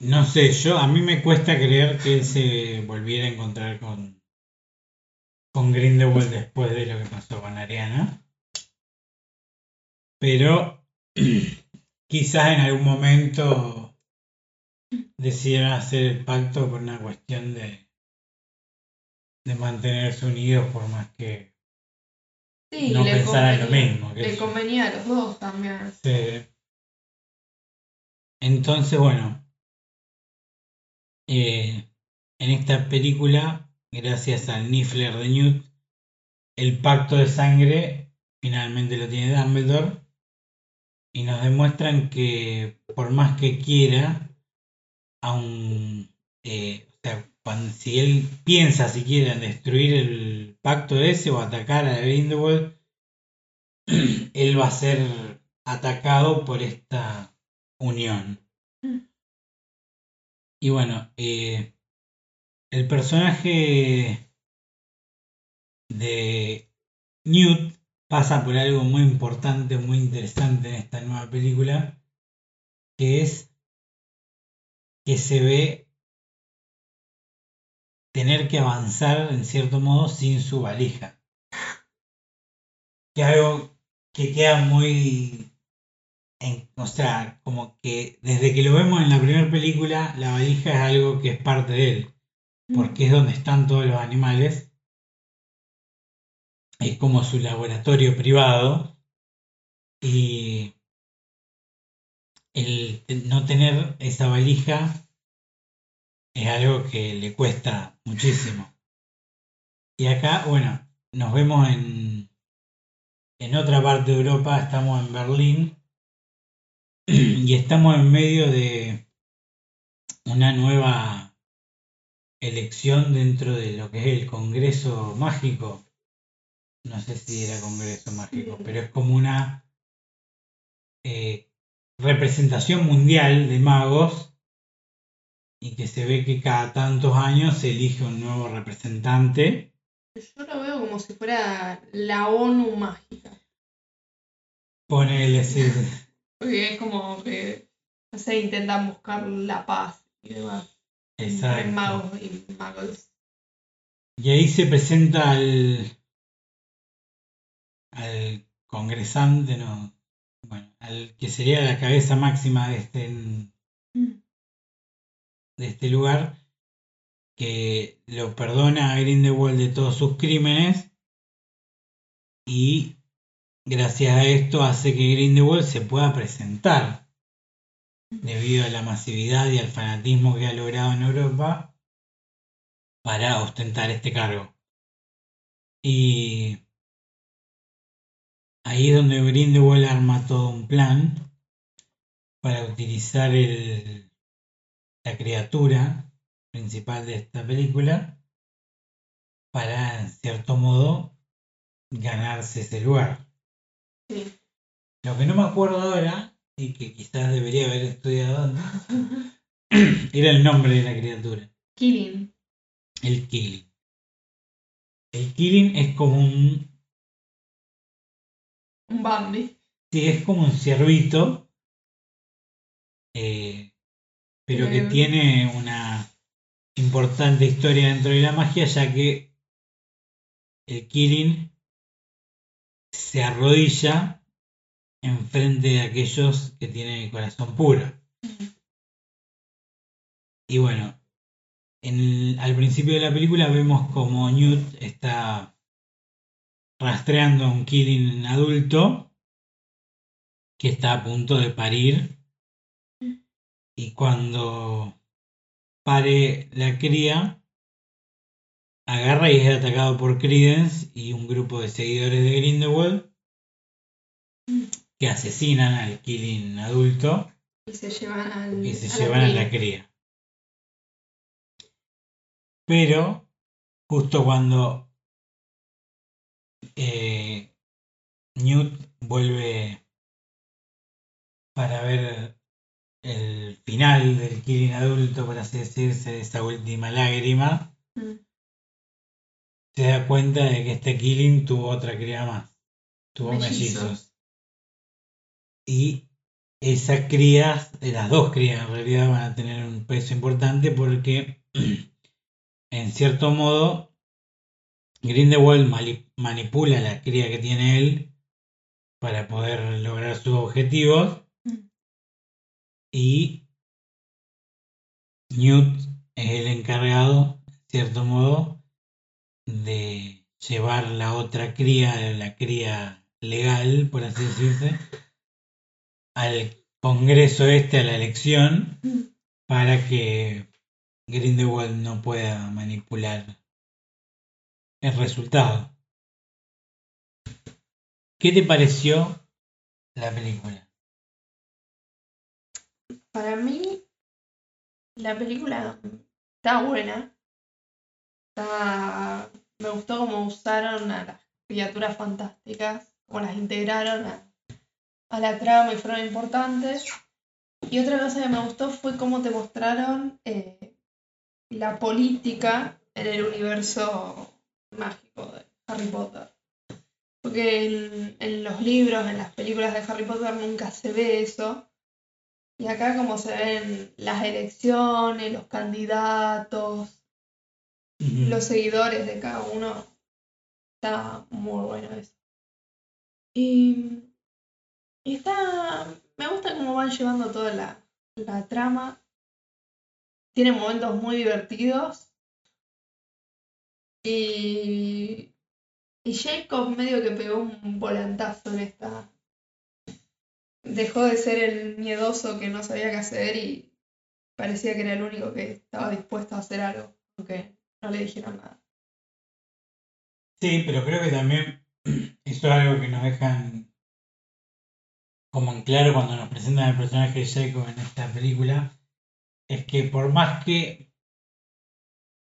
No sé, yo a mí me cuesta creer que él se volviera a encontrar con, con Grindelwald después de lo que pasó con Ariana. Pero <clears throat> quizás en algún momento decidieron hacer el pacto por una cuestión de, de mantenerse unidos por más que sí, no le, pensaran en lo mismo. qué le convenía a los dos también. Sí. Entonces, bueno, eh, en esta película, gracias al Niffler de Newt, el pacto de sangre finalmente lo tiene Dumbledore y nos demuestran que por más que quiera, aun, eh, o sea, si él piensa siquiera en destruir el pacto ese o atacar a Grindelwald, <clears throat> él va a ser atacado por esta unión. Mm. Y bueno, eh, el personaje de Newt pasa por algo muy importante, muy interesante en esta nueva película, que es que se ve tener que avanzar en cierto modo sin su valija. Que algo que queda muy en- o sea, como que desde que lo vemos en la primera película, la valija es algo que es parte de él, porque es donde están todos los animales. Es como su laboratorio privado. Y el no tener esa valija es algo que le cuesta muchísimo. Y acá, bueno, nos vemos en, en otra parte de Europa, estamos en Berlín <clears throat> y estamos en medio de una nueva elección dentro de lo que es el Congreso Mágico. No sé si era Congreso Mágico, pero es como una eh, representación mundial de magos y que se ve que cada tantos años se elige un nuevo representante. Yo lo veo como si fuera la ONU mágica. Ponele, Porque es como que, no sé, intentan buscar la paz y demás. Exacto. magos y magos. Y ahí se presenta al, al congresante, no, bueno, al que sería la cabeza máxima de este, de este lugar, que lo perdona a Grindelwald de todos sus crímenes y gracias a esto hace que Grindelwald se pueda presentar debido a la masividad y al fanatismo que ha logrado en Europa para ostentar este cargo. Y ahí es donde Grindelwald arma todo un plan para utilizar el, la criatura principal de esta película para, en cierto modo, ganarse ese lugar. Sí. Lo que no me acuerdo ahora, y que quizás debería haber estudiado antes, era el nombre de la criatura. Killing. El Killing. El Killing es como un. Un Bambi. Sí, es como un ciervito. eh, pero que Eh. tiene una importante historia dentro de la magia, ya que el Killing se arrodilla enfrente de aquellos que tienen el corazón puro. Y bueno, en el- al principio de la película vemos como Newt está rastreando a un Killing adulto que está a punto de parir. Y cuando pare la cría, agarra y es atacado por Credence y un grupo de seguidores de Grindelwald que asesinan al Killing adulto Y se llevan al. y se a la cría. Pero justo cuando eh, Newt vuelve para ver el final del Killing adulto, por así decirse, esa última lágrima, Mm. Se da cuenta de que este Killing tuvo otra cría más. Tuvo Mellizos. mellizos. Y esas crías, de las dos crías en realidad, van a tener un peso importante porque, <clears throat> en cierto modo, Grindelwald manipula la cría que tiene él para poder lograr sus objetivos. Mm. Y Newt es el encargado, en cierto modo, de llevar la otra cría, la cría legal, por así decirse, al Congreso este, a la elección, para que Grindelwald no pueda manipular el resultado. ¿Qué te pareció la película? Para mí, la película está buena. Está... Me gustó cómo usaron a las criaturas fantásticas, cómo las integraron a, la trama y fueron importantes. Y otra cosa que me gustó fue cómo te mostraron eh, la política en el universo mágico de Harry Potter. Porque en, en los libros, en las películas de Harry Potter nunca se ve eso. Y acá como se ven las elecciones, los candidatos, los seguidores de cada uno, está muy bueno eso. Y, está, me gusta cómo van llevando toda la, la trama. Tiene momentos muy divertidos. Y, y Jacob medio que pegó un volantazo en esta, dejó de ser el miedoso que no sabía qué hacer y parecía que era el único que estaba dispuesto a hacer algo, aunque no le dijeron nada. Sí, pero creo que también <clears throat> eso es algo que nos dejan como en claro cuando nos presentan el personaje de Jacob en esta película, es que por más que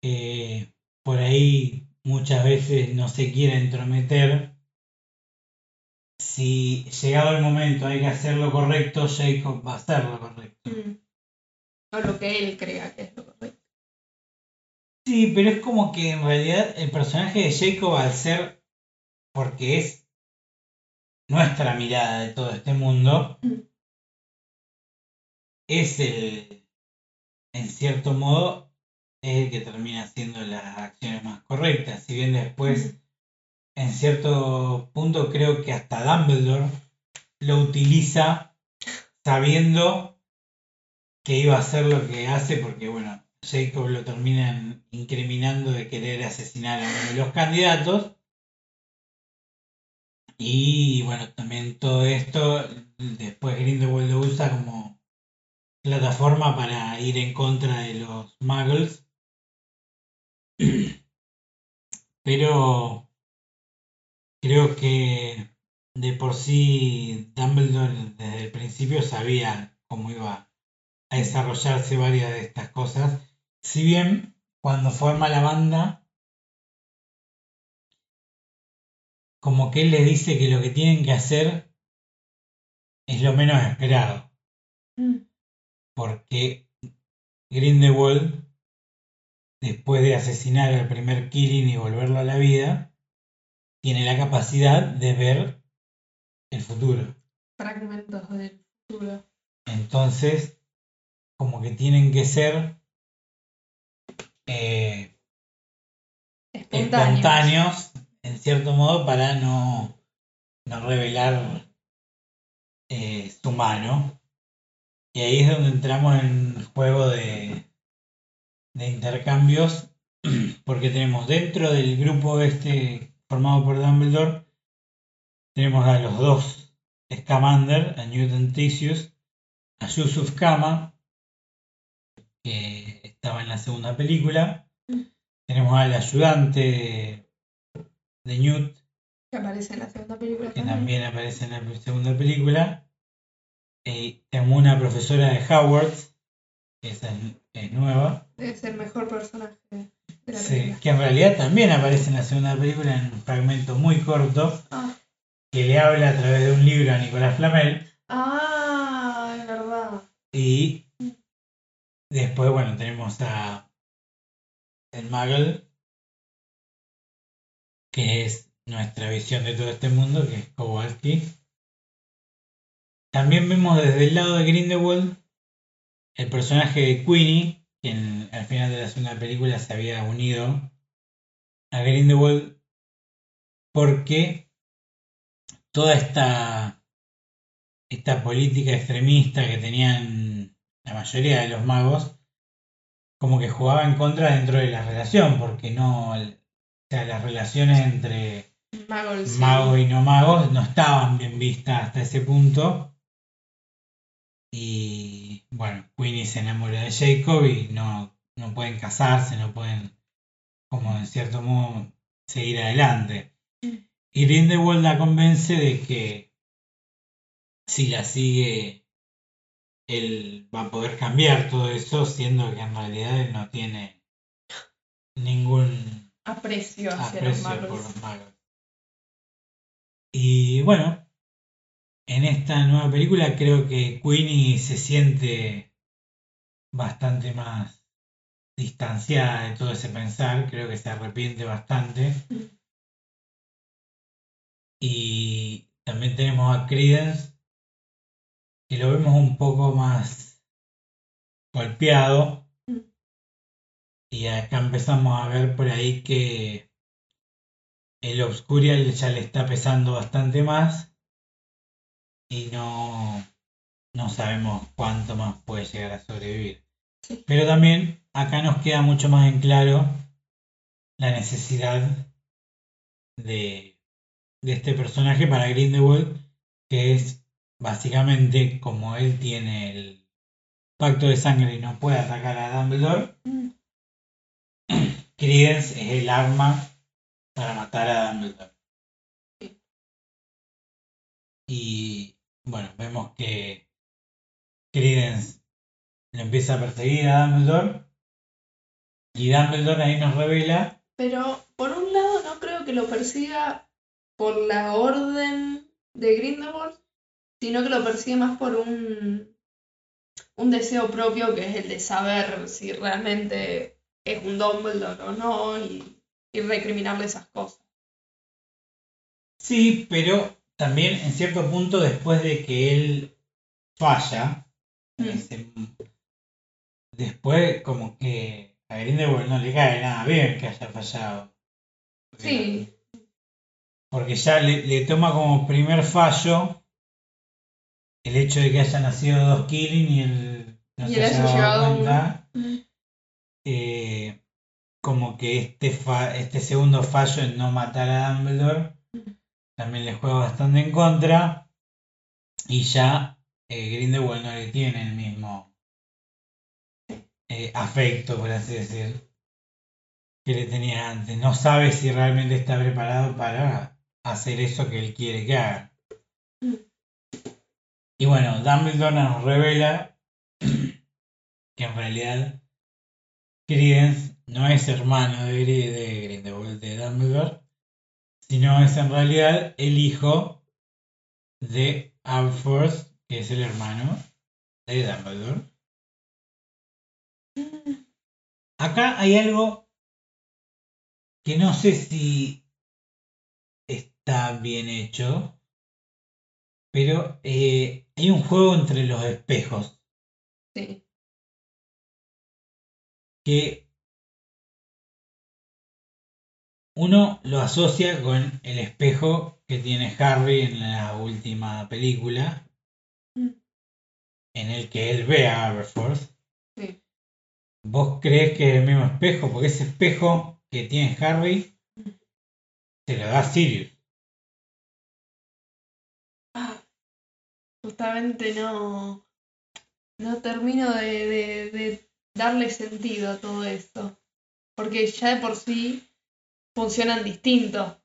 eh, por ahí muchas veces no se quiera entrometer, si llegado el momento hay que hacer lo correcto, Jacob va a hacer lo correcto. O lo que él crea que es lo correcto. Sí, pero es como que en realidad el personaje de Jacob al ser, porque es nuestra mirada de todo este mundo, Mm. es el, en cierto modo, es el que termina haciendo las acciones más correctas. Si bien después, en cierto punto, creo que hasta Dumbledore lo utiliza sabiendo que iba a hacer lo que hace, porque bueno, Jacob lo termina incriminando de querer asesinar a uno de los candidatos. Y bueno, también todo esto, después Grindelwald lo usa como plataforma para ir en contra de los muggles. <clears throat> Pero creo que de por sí Dumbledore desde el principio sabía cómo iba a desarrollarse varias de estas cosas. Si bien cuando forma la banda, como que él les dice que lo que tienen que hacer es lo menos esperado, Mm. porque Grindelwald, después de asesinar al primer Killing y volverlo a la vida, tiene la capacidad de ver el futuro. Fragmentos del futuro. Entonces, como que tienen que ser eh, Espontáneos. espontáneos, en cierto modo, para no, no revelar eh, su mano. Y ahí es donde entramos en el juego de, de intercambios, <clears throat> porque tenemos dentro del grupo este formado por Dumbledore, tenemos a los dos Scamander, a Newton Theseus, a Yusuf Kama, que estaba en la segunda película. Mm. Tenemos al ayudante de Newt, Que aparece en la segunda película que también aparece en la segunda película. Eh, tenemos una profesora de Howard, que esa es, es nueva. Es el mejor personaje de la Sí, película. que en realidad también aparece en la segunda película en un fragmento muy corto Ah, que le habla a través de un libro a Nicolás Flamel ah, es verdad. y después bueno tenemos a el Muggle que es nuestra visión de todo este mundo que es Kowalski. También vemos desde el lado de Grindelwald el personaje de Queenie quien al final de la segunda película se había unido a Grindelwald porque toda esta, esta política extremista que tenían la mayoría de los magos, como que jugaba en contra dentro de la relación, porque no, o sea, las relaciones entre sí. magos y no magos no estaban bien vistas hasta ese punto. Y bueno, Queenie se enamora de Jacob y no, no pueden casarse, no pueden, como en cierto modo, seguir adelante. Y Grindelwald la convence de que si la sigue, él va a poder cambiar todo eso, siendo que en realidad él no tiene ningún Aprecio hacia los por magos. los magos. Y bueno, en esta nueva película creo que Queenie se siente bastante más distanciada de todo ese pensar, creo que se arrepiente bastante. Y también tenemos a Credence, que lo vemos un poco más golpeado. Mm. Y acá empezamos a ver por ahí que el Obscurial ya le está pesando bastante más. Y no, no sabemos cuánto más puede llegar a sobrevivir. Sí. Pero también acá nos queda mucho más en claro la necesidad de, de este personaje para Grindelwald, que es básicamente como él tiene el pacto de sangre y no puede atacar a Dumbledore, Mm. Credence es el arma para matar a Dumbledore. Y bueno, vemos que Credence lo empieza a perseguir a Dumbledore y Dumbledore ahí nos revela Pero por un lado no creo que lo persiga por la orden de Grindelwald, sino que lo persigue más por un, un deseo propio que es el de saber si realmente es un Dumbledore o no y, y recriminarle esas cosas. Sí, pero también en cierto punto después de que él falla, Mm. ese- después como que a Grindelwald no le cae nada bien que haya fallado. Porque- Sí, Porque ya le, le toma como primer fallo el hecho de que haya nacido dos Killing y él no Y se haya dado cuenta. Eh, como que este, fa- este segundo fallo en no matar a Dumbledore también le juega bastante en contra y ya eh, Grindelwald no le tiene el mismo eh, afecto, por así decir, que le tenía antes. No sabe si realmente está preparado para hacer eso que él quiere que haga. Y bueno, Dumbledore nos revela que en realidad Credence no es hermano de, de Grindelwald, de Dumbledore, sino es en realidad el hijo de Aberforth, que es el hermano de Dumbledore. Acá hay algo que no sé si está bien hecho, pero eh, hay un juego entre los espejos sí. que uno lo asocia con el espejo que tiene Harry en la última película, Mm. en el que él ve a Aberforth. Sí. ¿Vos crees que es el mismo espejo? Porque ese espejo que tiene Harry se lo da Sirius. Justamente no, no termino de, de- de darle sentido a todo esto. Porque ya de por sí funcionan distinto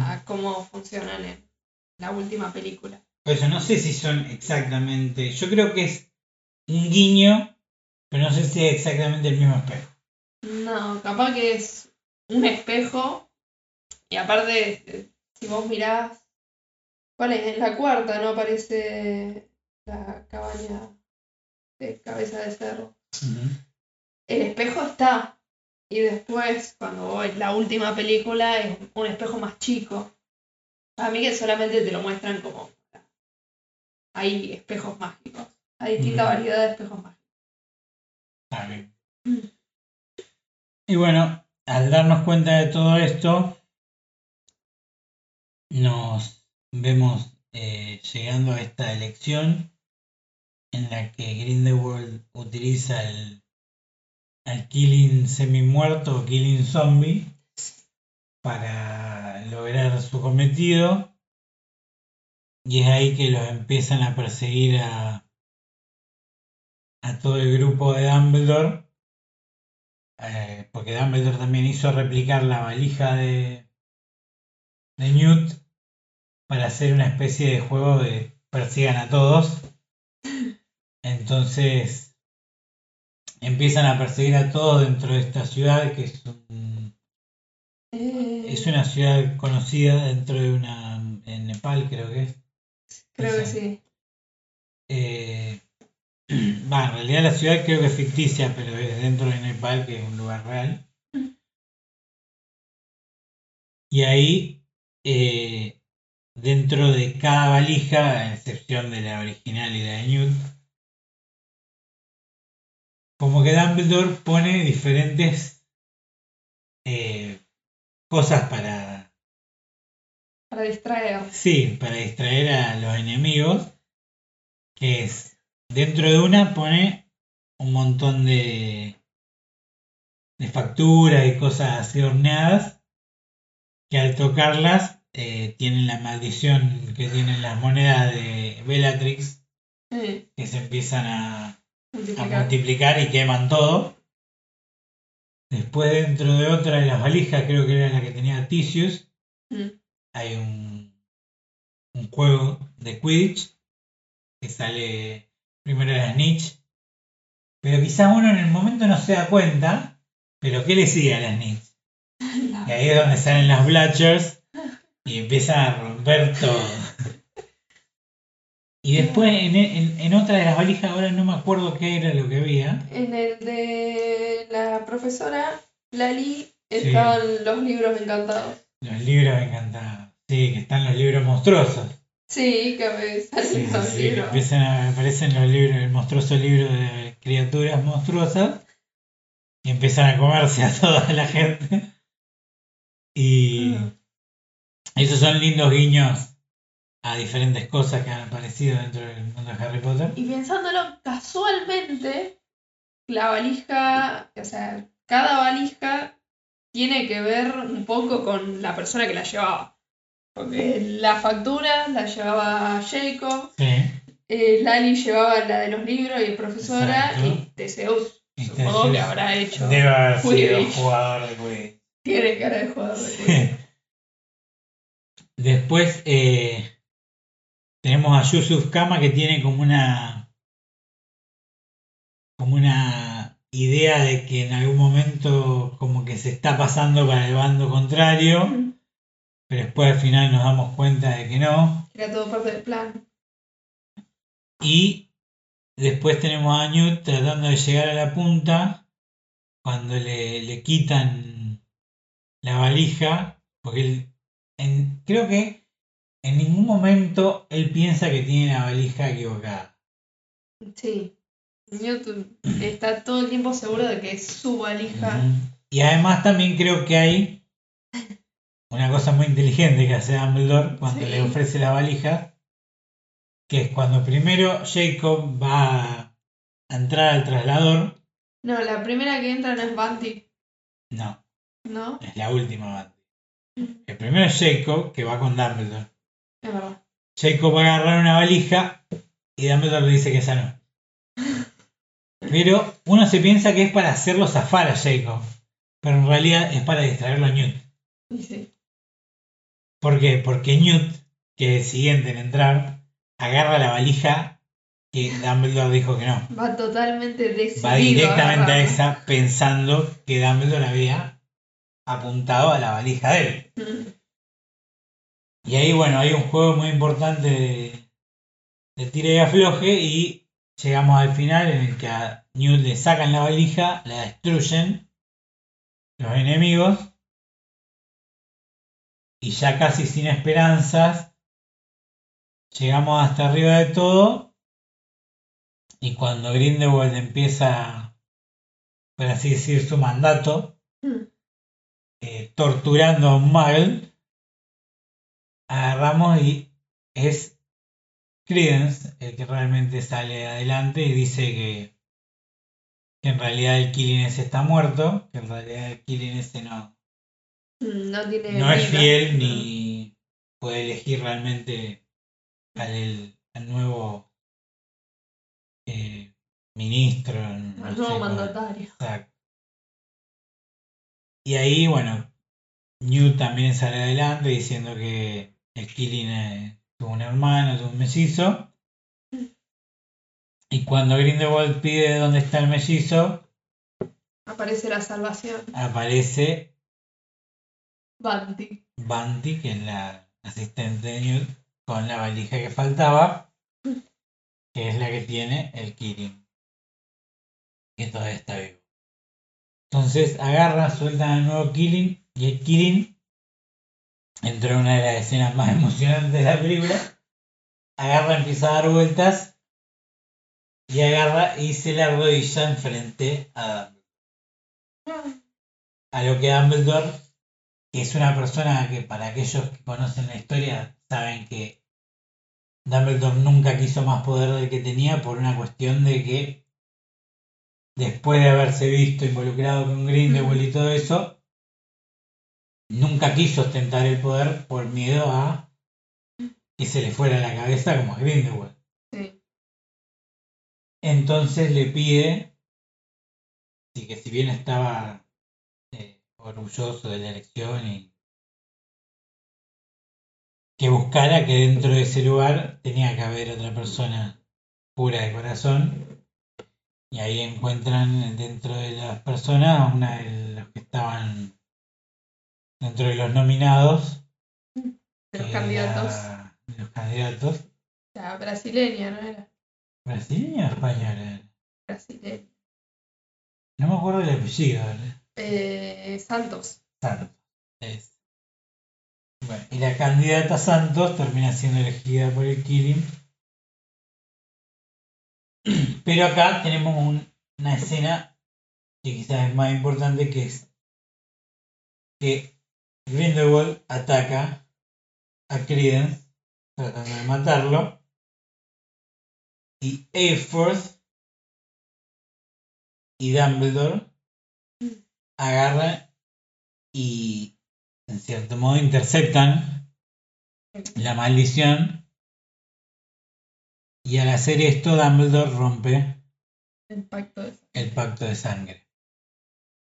a cómo funcionan en la última película. Por eso no sé si son exactamente. Yo creo que es un guiño, pero no sé si es exactamente el mismo espejo. No, capaz que es un espejo. Y aparte, eh, si vos mirás, ¿cuál es? En la cuarta no aparece la cabaña de cabeza de cerro. El espejo está. Y después, cuando voy, la última película es un espejo más chico. A mí que solamente te lo muestran como. Hay espejos mágicos. Hay distinta variedad de espejos mágicos. Bien. Y bueno, al darnos cuenta de todo esto, nos vemos eh, llegando a esta elección en la que Grindelwald utiliza el al Killing semi-muerto o Killing Zombie para lograr su cometido. Y es ahí que los empiezan a perseguir a, a todo el grupo de Dumbledore. eh, porque Dumbledore también hizo replicar la valija de, de Newt para hacer una especie de juego de persigan a todos. Entonces empiezan a perseguir a todos dentro de esta ciudad que es un- Eh, es una ciudad conocida dentro de una en Nepal creo que es creo que sí. Eh, <clears throat> va, en realidad la ciudad creo que es ficticia, pero es dentro de Nepal, que es un lugar real. Y ahí, eh, dentro de cada valija, a excepción de la original y la de Newt, como que Dumbledore pone diferentes eh, cosas para, Para distraer. Sí, para distraer a los enemigos, que es, dentro de una pone un montón de, de facturas y cosas así horneadas, que al tocarlas eh, tienen la maldición que tienen las monedas de Bellatrix, que se empiezan a, a multiplicar. y queman todo. Después dentro de otra de las valijas, creo que era la que tenía Tisius, Mm. hay un, un juego de Quidditch que sale primero la Snitch, pero quizás uno en el momento no se da cuenta, pero ¿qué le sigue a la Snitch? <laughs> Y ahí es donde salen las Blatchers y empiezan a romper todo. Y después en, en- en otra de las valijas, ahora no me acuerdo qué era lo que había. En el de la profesora Lali estaban los libros encantados. Los libros me encantaban. Sí, que están los libros monstruosos. Sí, que me Sí, salen sí, los sí, que libros. empiezan a aparecen los libros, el monstruoso libro de criaturas monstruosas y empiezan a comerse a <laughs> toda la gente. Y. esos son lindos guiños a diferentes cosas que han aparecido dentro del mundo de Harry Potter. Y pensándolo casualmente, la valija, o sea, cada valija tiene que ver un poco con la persona que la llevaba. Porque la factura la llevaba Jacob, Sí. eh, Lali llevaba la de los libros y profesora, Exacto. y Teseus supongo que habrá hecho. Debe haber sido Quidditch. jugador de Quidditch. Tiene cara de jugador de Quidditch. Después eh, tenemos a Yusuf Kama que tiene como una como una idea de que en algún momento como que se está pasando para el bando contrario, pero después al final nos damos cuenta de que no. Era todo parte del plan. Y después tenemos a Newt tratando de llegar a la punta cuando le, le quitan la valija, porque él, en- creo que en ningún momento él piensa que tiene la valija equivocada. Sí. Newton está todo el tiempo seguro de que es su valija. Y además también creo que hay una cosa muy inteligente que hace Dumbledore cuando Sí. le ofrece la valija, que es cuando primero Jacob va a entrar al traslador, No, la primera que entra no es Banty, no, ¿no? es la última banda. El primero es Jacob, que va con Dumbledore. Es verdad. Jacob agarra una valija y Dumbledore le dice que esa no. <laughs> Pero uno se piensa que es para hacerlo zafar a Jacob. Pero en realidad es para distraerlo a Newt. Sí. ¿Por qué? Porque Newt, que es el siguiente en entrar, agarra la valija que Dumbledore dijo que no. Va totalmente decidido. Va directamente a agarrarlo. esa pensando que Dumbledore había apuntado a la valija de él. Mm. Y ahí, bueno, hay un juego muy importante de, de tira y afloje y llegamos al final en el que a Newt le sacan la valija, la destruyen los enemigos y ya casi sin esperanzas llegamos hasta arriba de todo y cuando Grindelwald empieza, por así decir, su mandato, torturando a un Muggle, agarramos y es Credence el que realmente sale adelante y dice que, que en realidad el Killing está muerto, que en realidad el Killing no, No tiene. no es fiel ni puede elegir realmente al, el- al nuevo eh, ministro. Al nuevo mandatario. Exacto. Y ahí, bueno, Newt también sale adelante diciendo que el Killing eh, tuvo un hermano, tuvo un mellizo. Y cuando Grindelwald pide dónde está el mellizo, Aparece la salvación. aparece Banti. Bunty, que es la asistente de Newt, con la valija que faltaba, que es la que tiene el Killing, que todavía está vivo. Entonces agarran, sueltan al nuevo Killing y el Killing entró en una de las escenas más <laughs> emocionantes de la película. Agarra, empieza a dar vueltas y agarra y se le arrodilla enfrente a Dumbledore. A lo que Dumbledore, que es una persona que para aquellos que conocen la historia saben que Dumbledore nunca quiso más poder del que tenía por una cuestión de que después de haberse visto involucrado con Grindelwald y todo eso, nunca quiso ostentar el poder por miedo a que se le fuera la cabeza como a Grindelwald. Sí. Entonces le pide, sí que si bien estaba eh, orgulloso de la elección y que buscara que dentro de ese lugar tenía que haber otra persona pura de corazón y ahí encuentran dentro de las personas a una de los que estaban dentro de los nominados De los candidatos. era- de los candidatos La brasileña, ¿no era? brasileños o españoles Brasileña. no me acuerdo del apellido ¿vale? Eh, Santos. Santos. Es. Bueno, y la candidata Santos termina siendo elegida por el Killing. <clears throat> Pero acá tenemos un- una escena que quizás es más importante que es que Grindelwald ataca a Credence tratando de matarlo y Airforth y Dumbledore agarran y en cierto modo interceptan la maldición y al hacer esto Dumbledore rompe El pacto de el pacto de sangre.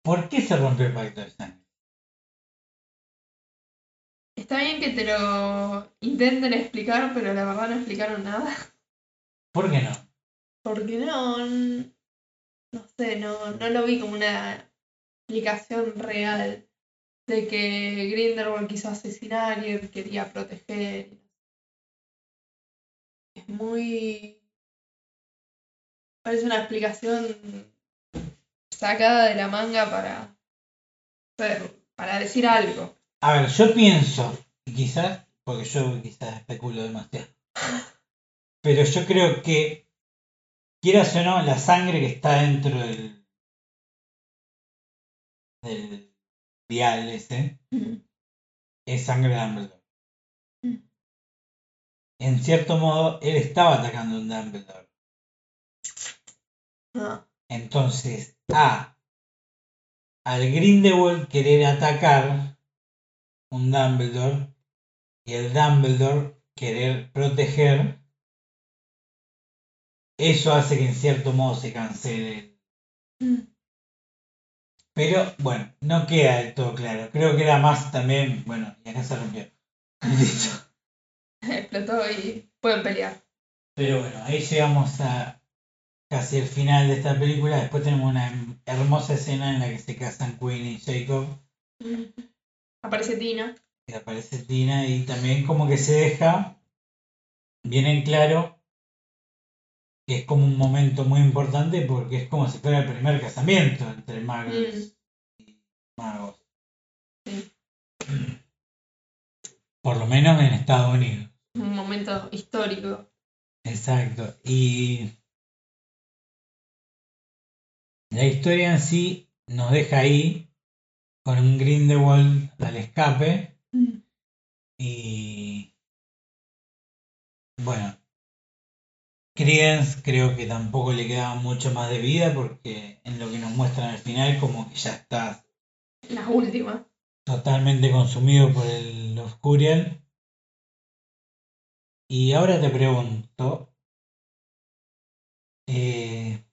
¿Por qué se rompe el pacto de sangre? Está bien que te lo intenten explicar, pero la verdad no explicaron nada. ¿Por qué no? Porque no, no sé, no, no lo vi como una explicación real de que Grindelwald quiso asesinar y él quería proteger. Es muy... Parece una explicación sacada de la manga para, para decir algo. A ver, yo pienso, y quizás, porque yo quizás especulo demasiado, pero yo creo que, quieras o no, la sangre que está dentro del, del vial ese, es sangre de Dumbledore. Mm. En cierto modo, él estaba atacando a un Dumbledore. Ah, Entonces, A, al Grindelwald querer atacar un Dumbledore y el Dumbledore querer proteger, eso hace que en cierto modo se cancele. Mm. Pero bueno, no queda del todo claro. Creo que era más también, bueno, y acá se rompió. <laughs> Listo. Explotó y pueden pelear. Pero bueno, ahí llegamos a casi el final de esta película. Después tenemos una hermosa escena en la que se casan Queen y Jacob. Aparece Tina. Y aparece Tina y también como que se deja bien en claro que es como un momento muy importante porque es como si fuera el primer casamiento entre magos Mm. y magos. Sí. <clears throat> Por lo menos en Estados Unidos. Un momento histórico. Exacto. Y la historia en sí nos deja ahí con un Grindelwald al escape y bueno, Credence creo que tampoco le quedaba mucho más de vida porque en lo que nos muestran al final como que ya está La última. totalmente consumido por el Oscurial. Y ahora te pregunto, eh,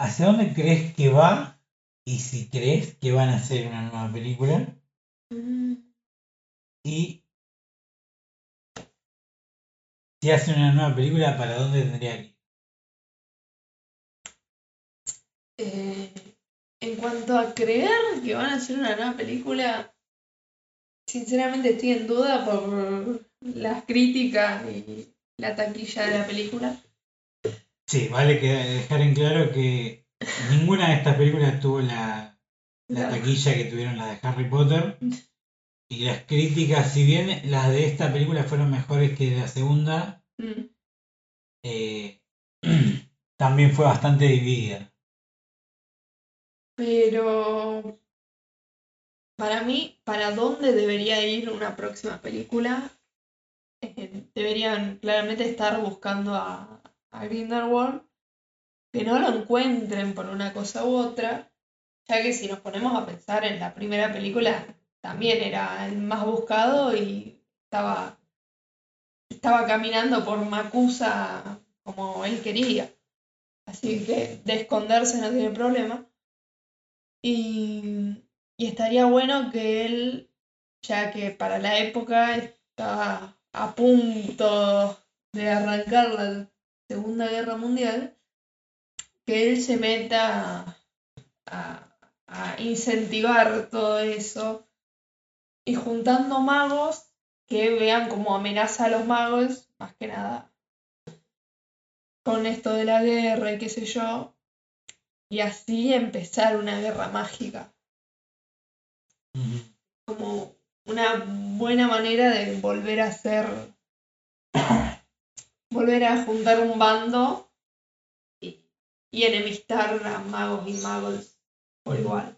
¿hacia dónde crees que va? Y si crees que van a hacer una nueva película. Mm. Y si hacen una nueva película, ¿para dónde tendría que ir? Eh, en cuanto a creer que van a hacer una nueva película, sinceramente estoy en duda por las críticas y la taquilla de la película. Sí, vale que dejar en claro que ninguna de estas películas tuvo la, la La- taquilla que tuvieron las de Harry Potter. Y las críticas, si bien las de esta película fueron mejores que la segunda, Mm. eh, <clears throat> también fue bastante dividida. Pero para mí, ¿para dónde debería ir una próxima película? Eh, deberían claramente estar buscando a, a Grindelwald, que no lo encuentren por una cosa u otra, ya que si nos ponemos a pensar en la primera película, también era el más buscado y estaba, estaba caminando por Macusa como él quería. Así que de esconderse no tiene problema. Y, y estaría bueno que él, ya que para la época estaba a punto de arrancar la Segunda Guerra Mundial, que él se meta a, a incentivar todo eso y juntando magos que vean como amenaza a los magos, más que nada con esto de la guerra y qué sé yo, y así empezar una guerra mágica, como una buena manera de volver a ser, volver a juntar un bando y enemistar a magos y magos por igual.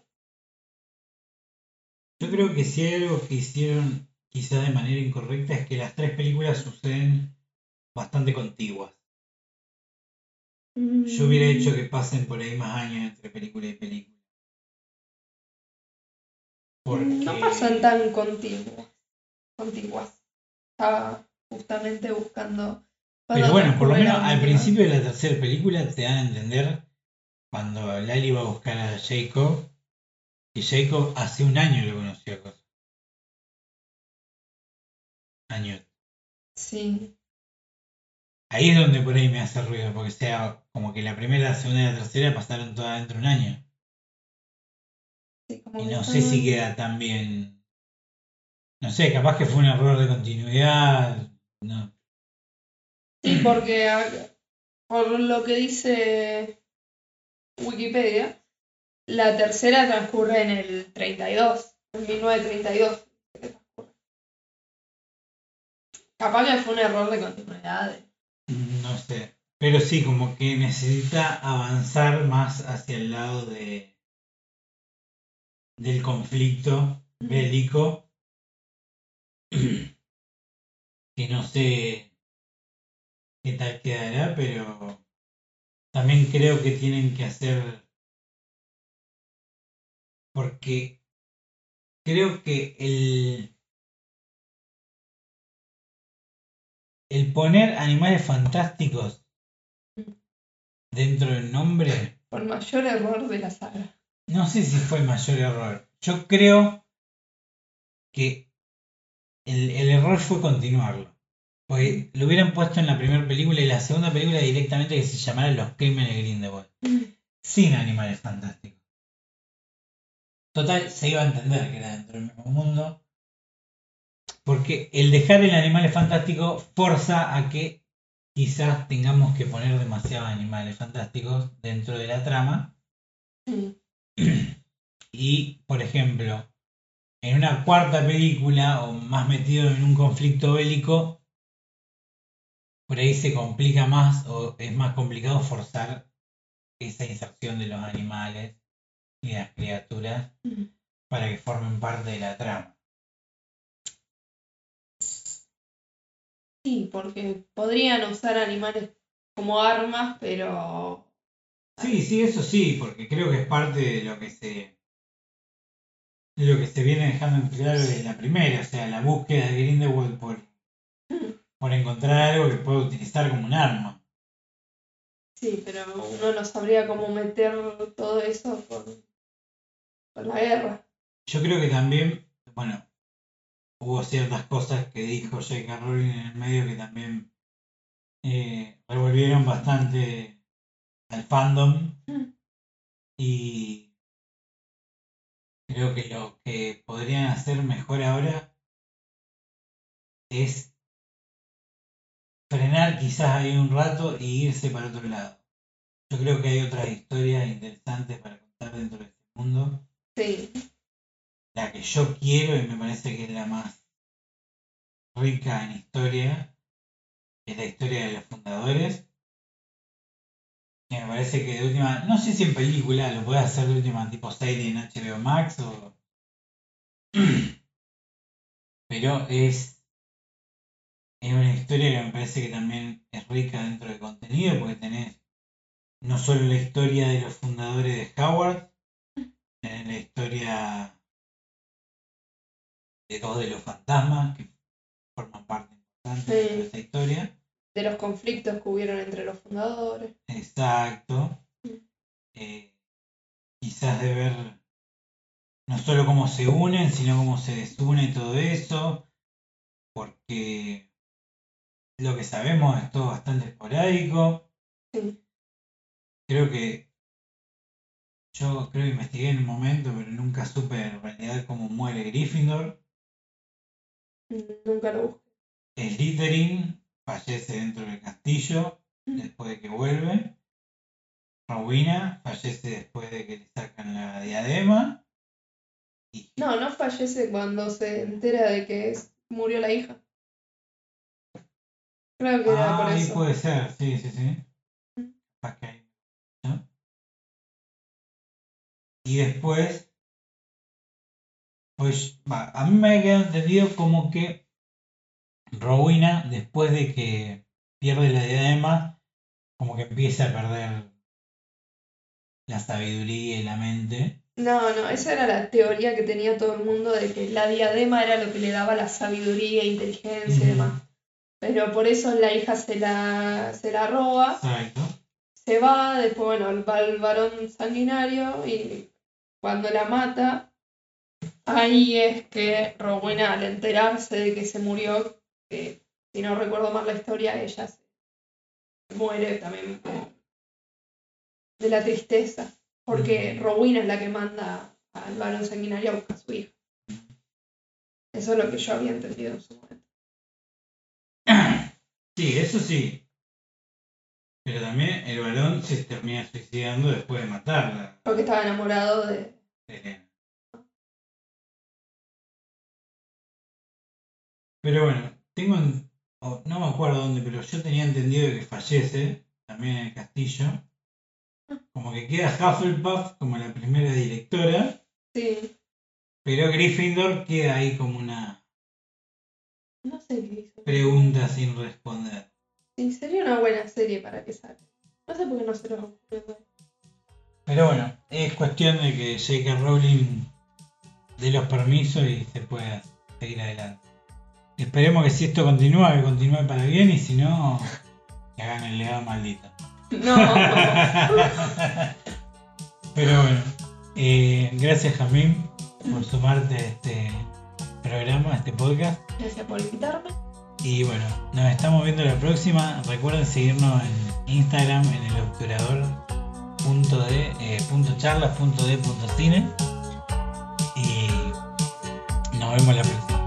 Yo creo que si hay algo que hicieron quizá de manera incorrecta es que las tres películas suceden bastante contiguas. Yo hubiera hecho que pasen por ahí más años entre película y película. Porque... No pasan tan contiguas. contiguas. Estaba justamente buscando. Pero bueno, por lo menos al principio de la tercera película te dan a entender cuando Lali va a buscar a Jacob que Jacob hace un año lo conoció a Cosa. Año. Sí. Ahí es donde por ahí me hace ruido, porque sea como que la primera, la segunda y la tercera pasaron todas dentro de un año. sí, como Y no sé si queda tan bien. No sé, capaz que fue un error de continuidad. No. Sí, <clears throat> porque a- por lo que dice Wikipedia, la tercera transcurre en el 32, en 1932. que transcurre. Capaz que fue un error de continuidad. No sé. Pero sí, como que necesita avanzar más hacia el lado de del conflicto bélico. Que no sé qué tal quedará, pero también creo que tienen que hacer. Porque creo que el. el poner animales fantásticos dentro del nombre, Por mayor error de la saga. no sé si fue el mayor error. Yo creo que el, el error fue continuarlo. Porque lo hubieran puesto en la primera película y la segunda película directamente que se llamara Los Crímenes de Grindelwald. Sin animales fantásticos. Total, se iba a entender que era dentro del mismo mundo. Porque el dejar el animal fantástico forza a que quizás tengamos que poner demasiados animales fantásticos dentro de la trama. Mm. <clears throat> Y, por ejemplo, en una cuarta película o más metido en un conflicto bélico, por ahí se complica más o es más complicado forzar esa inserción de los animales y las criaturas para que formen parte de la trama. Sí, porque podrían usar animales como armas, pero Sí, sí, eso sí, porque creo que es parte de lo que se de lo que se viene dejando en claro desde la primera, o sea, la búsqueda de Grindelwald por, por encontrar algo que pueda utilizar como un arma. sí, pero uno no sabría cómo meter todo eso con, con la guerra. Yo creo que también, bueno, hubo ciertas cosas que dijo J.K. Rowling en el medio que también eh, revolvieron bastante al fandom Mm. y creo que lo que podrían hacer mejor ahora es frenar quizás ahí un rato y irse para otro lado. Yo creo que hay otras historias interesantes para contar dentro de este mundo Sí, la que yo quiero y me parece que es la más rica en historia es la historia de los fundadores. Que me parece que de última, no sé si en película lo puede hacer de última tipo serie en HBO Max o. <clears throat> Pero es. Es una historia que me parece que también es rica dentro de contenido porque tenés no solo la historia de los fundadores de Howard, tenés la historia de dos de los fantasmas que forman parte importante de esta historia. de los conflictos que hubieron entre los fundadores. Exacto. Mm. Eh, quizás de ver no solo cómo se unen, sino cómo se desune todo eso. Porque lo que sabemos es todo bastante esporádico. Sí. Creo que yo creo que investigué en un momento, pero nunca supe en realidad cómo muere Gryffindor. Nunca lo busqué. Slytherin fallece dentro del castillo Mm. después de que vuelve. Rowena fallece después de que le sacan la diadema. Y No, no fallece cuando se entera de que es- murió la hija. Creo que era por ahí eso. puede ser, sí, sí, sí. Y después, pues, va, a mí me ha quedado entendido como que Rowena, después de que pierde la diadema, como que empieza a perder la sabiduría y la mente. No, no, esa era la teoría que tenía todo el mundo de que la diadema era lo que le daba la sabiduría, inteligencia y demás. Pero por eso la hija se la, se la roba, se va, después bueno, va el varón sanguinario y cuando la mata, ahí es que Rowena al enterarse de que se murió, que si no recuerdo mal la historia, ella se muere también de la tristeza, porque. Rowena es la que manda al varón sanguinario a buscar a su hija. Eso es lo que yo había entendido en su momento. Sí, eso sí. Pero también el varón se termina suicidando después de matarla. Porque estaba enamorado de... Elena. Pero bueno, tengo, no me acuerdo dónde, pero yo tenía entendido que fallece también en el castillo. Como que queda Hufflepuff como la primera directora, Sí, pero Gryffindor queda ahí como una no sé qué hizo. pregunta sin responder. Sí, sería una buena serie para que salga. No sé por qué no se los ocurrió. Pero bueno, es cuestión de que J.K. Rowling dé los permisos y se pueda seguir adelante. Esperemos que si esto continúa, que continúe para bien y si no, que hagan el legado maldito. No. <laughs> Pero bueno, eh, gracias Jamín por sumarte a este programa, este podcast. Gracias por invitarme. Y bueno, nos estamos viendo la próxima. Recuerden seguirnos en Instagram en el obturador punto de eh, punto charlas punto de punto cine y nos vemos la próxima.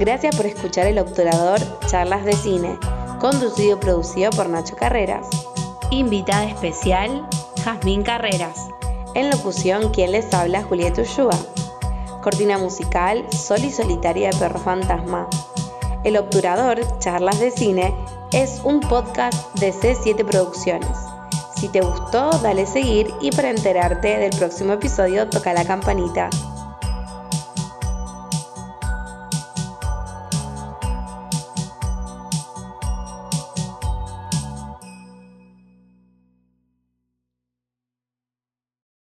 Gracias por escuchar El Obturador Charlas de Cine, conducido y producido por Nacho Carreras. Invitada especial, Jazmín Carreras. En locución, quien les habla, Julieta Ushua. Cortina musical, Sol y Solitaria de Perro Fantasma. El Obturador Charlas de Cine es un podcast de C7 Producciones. Si te gustó, dale seguir y para enterarte del próximo episodio toca la campanita.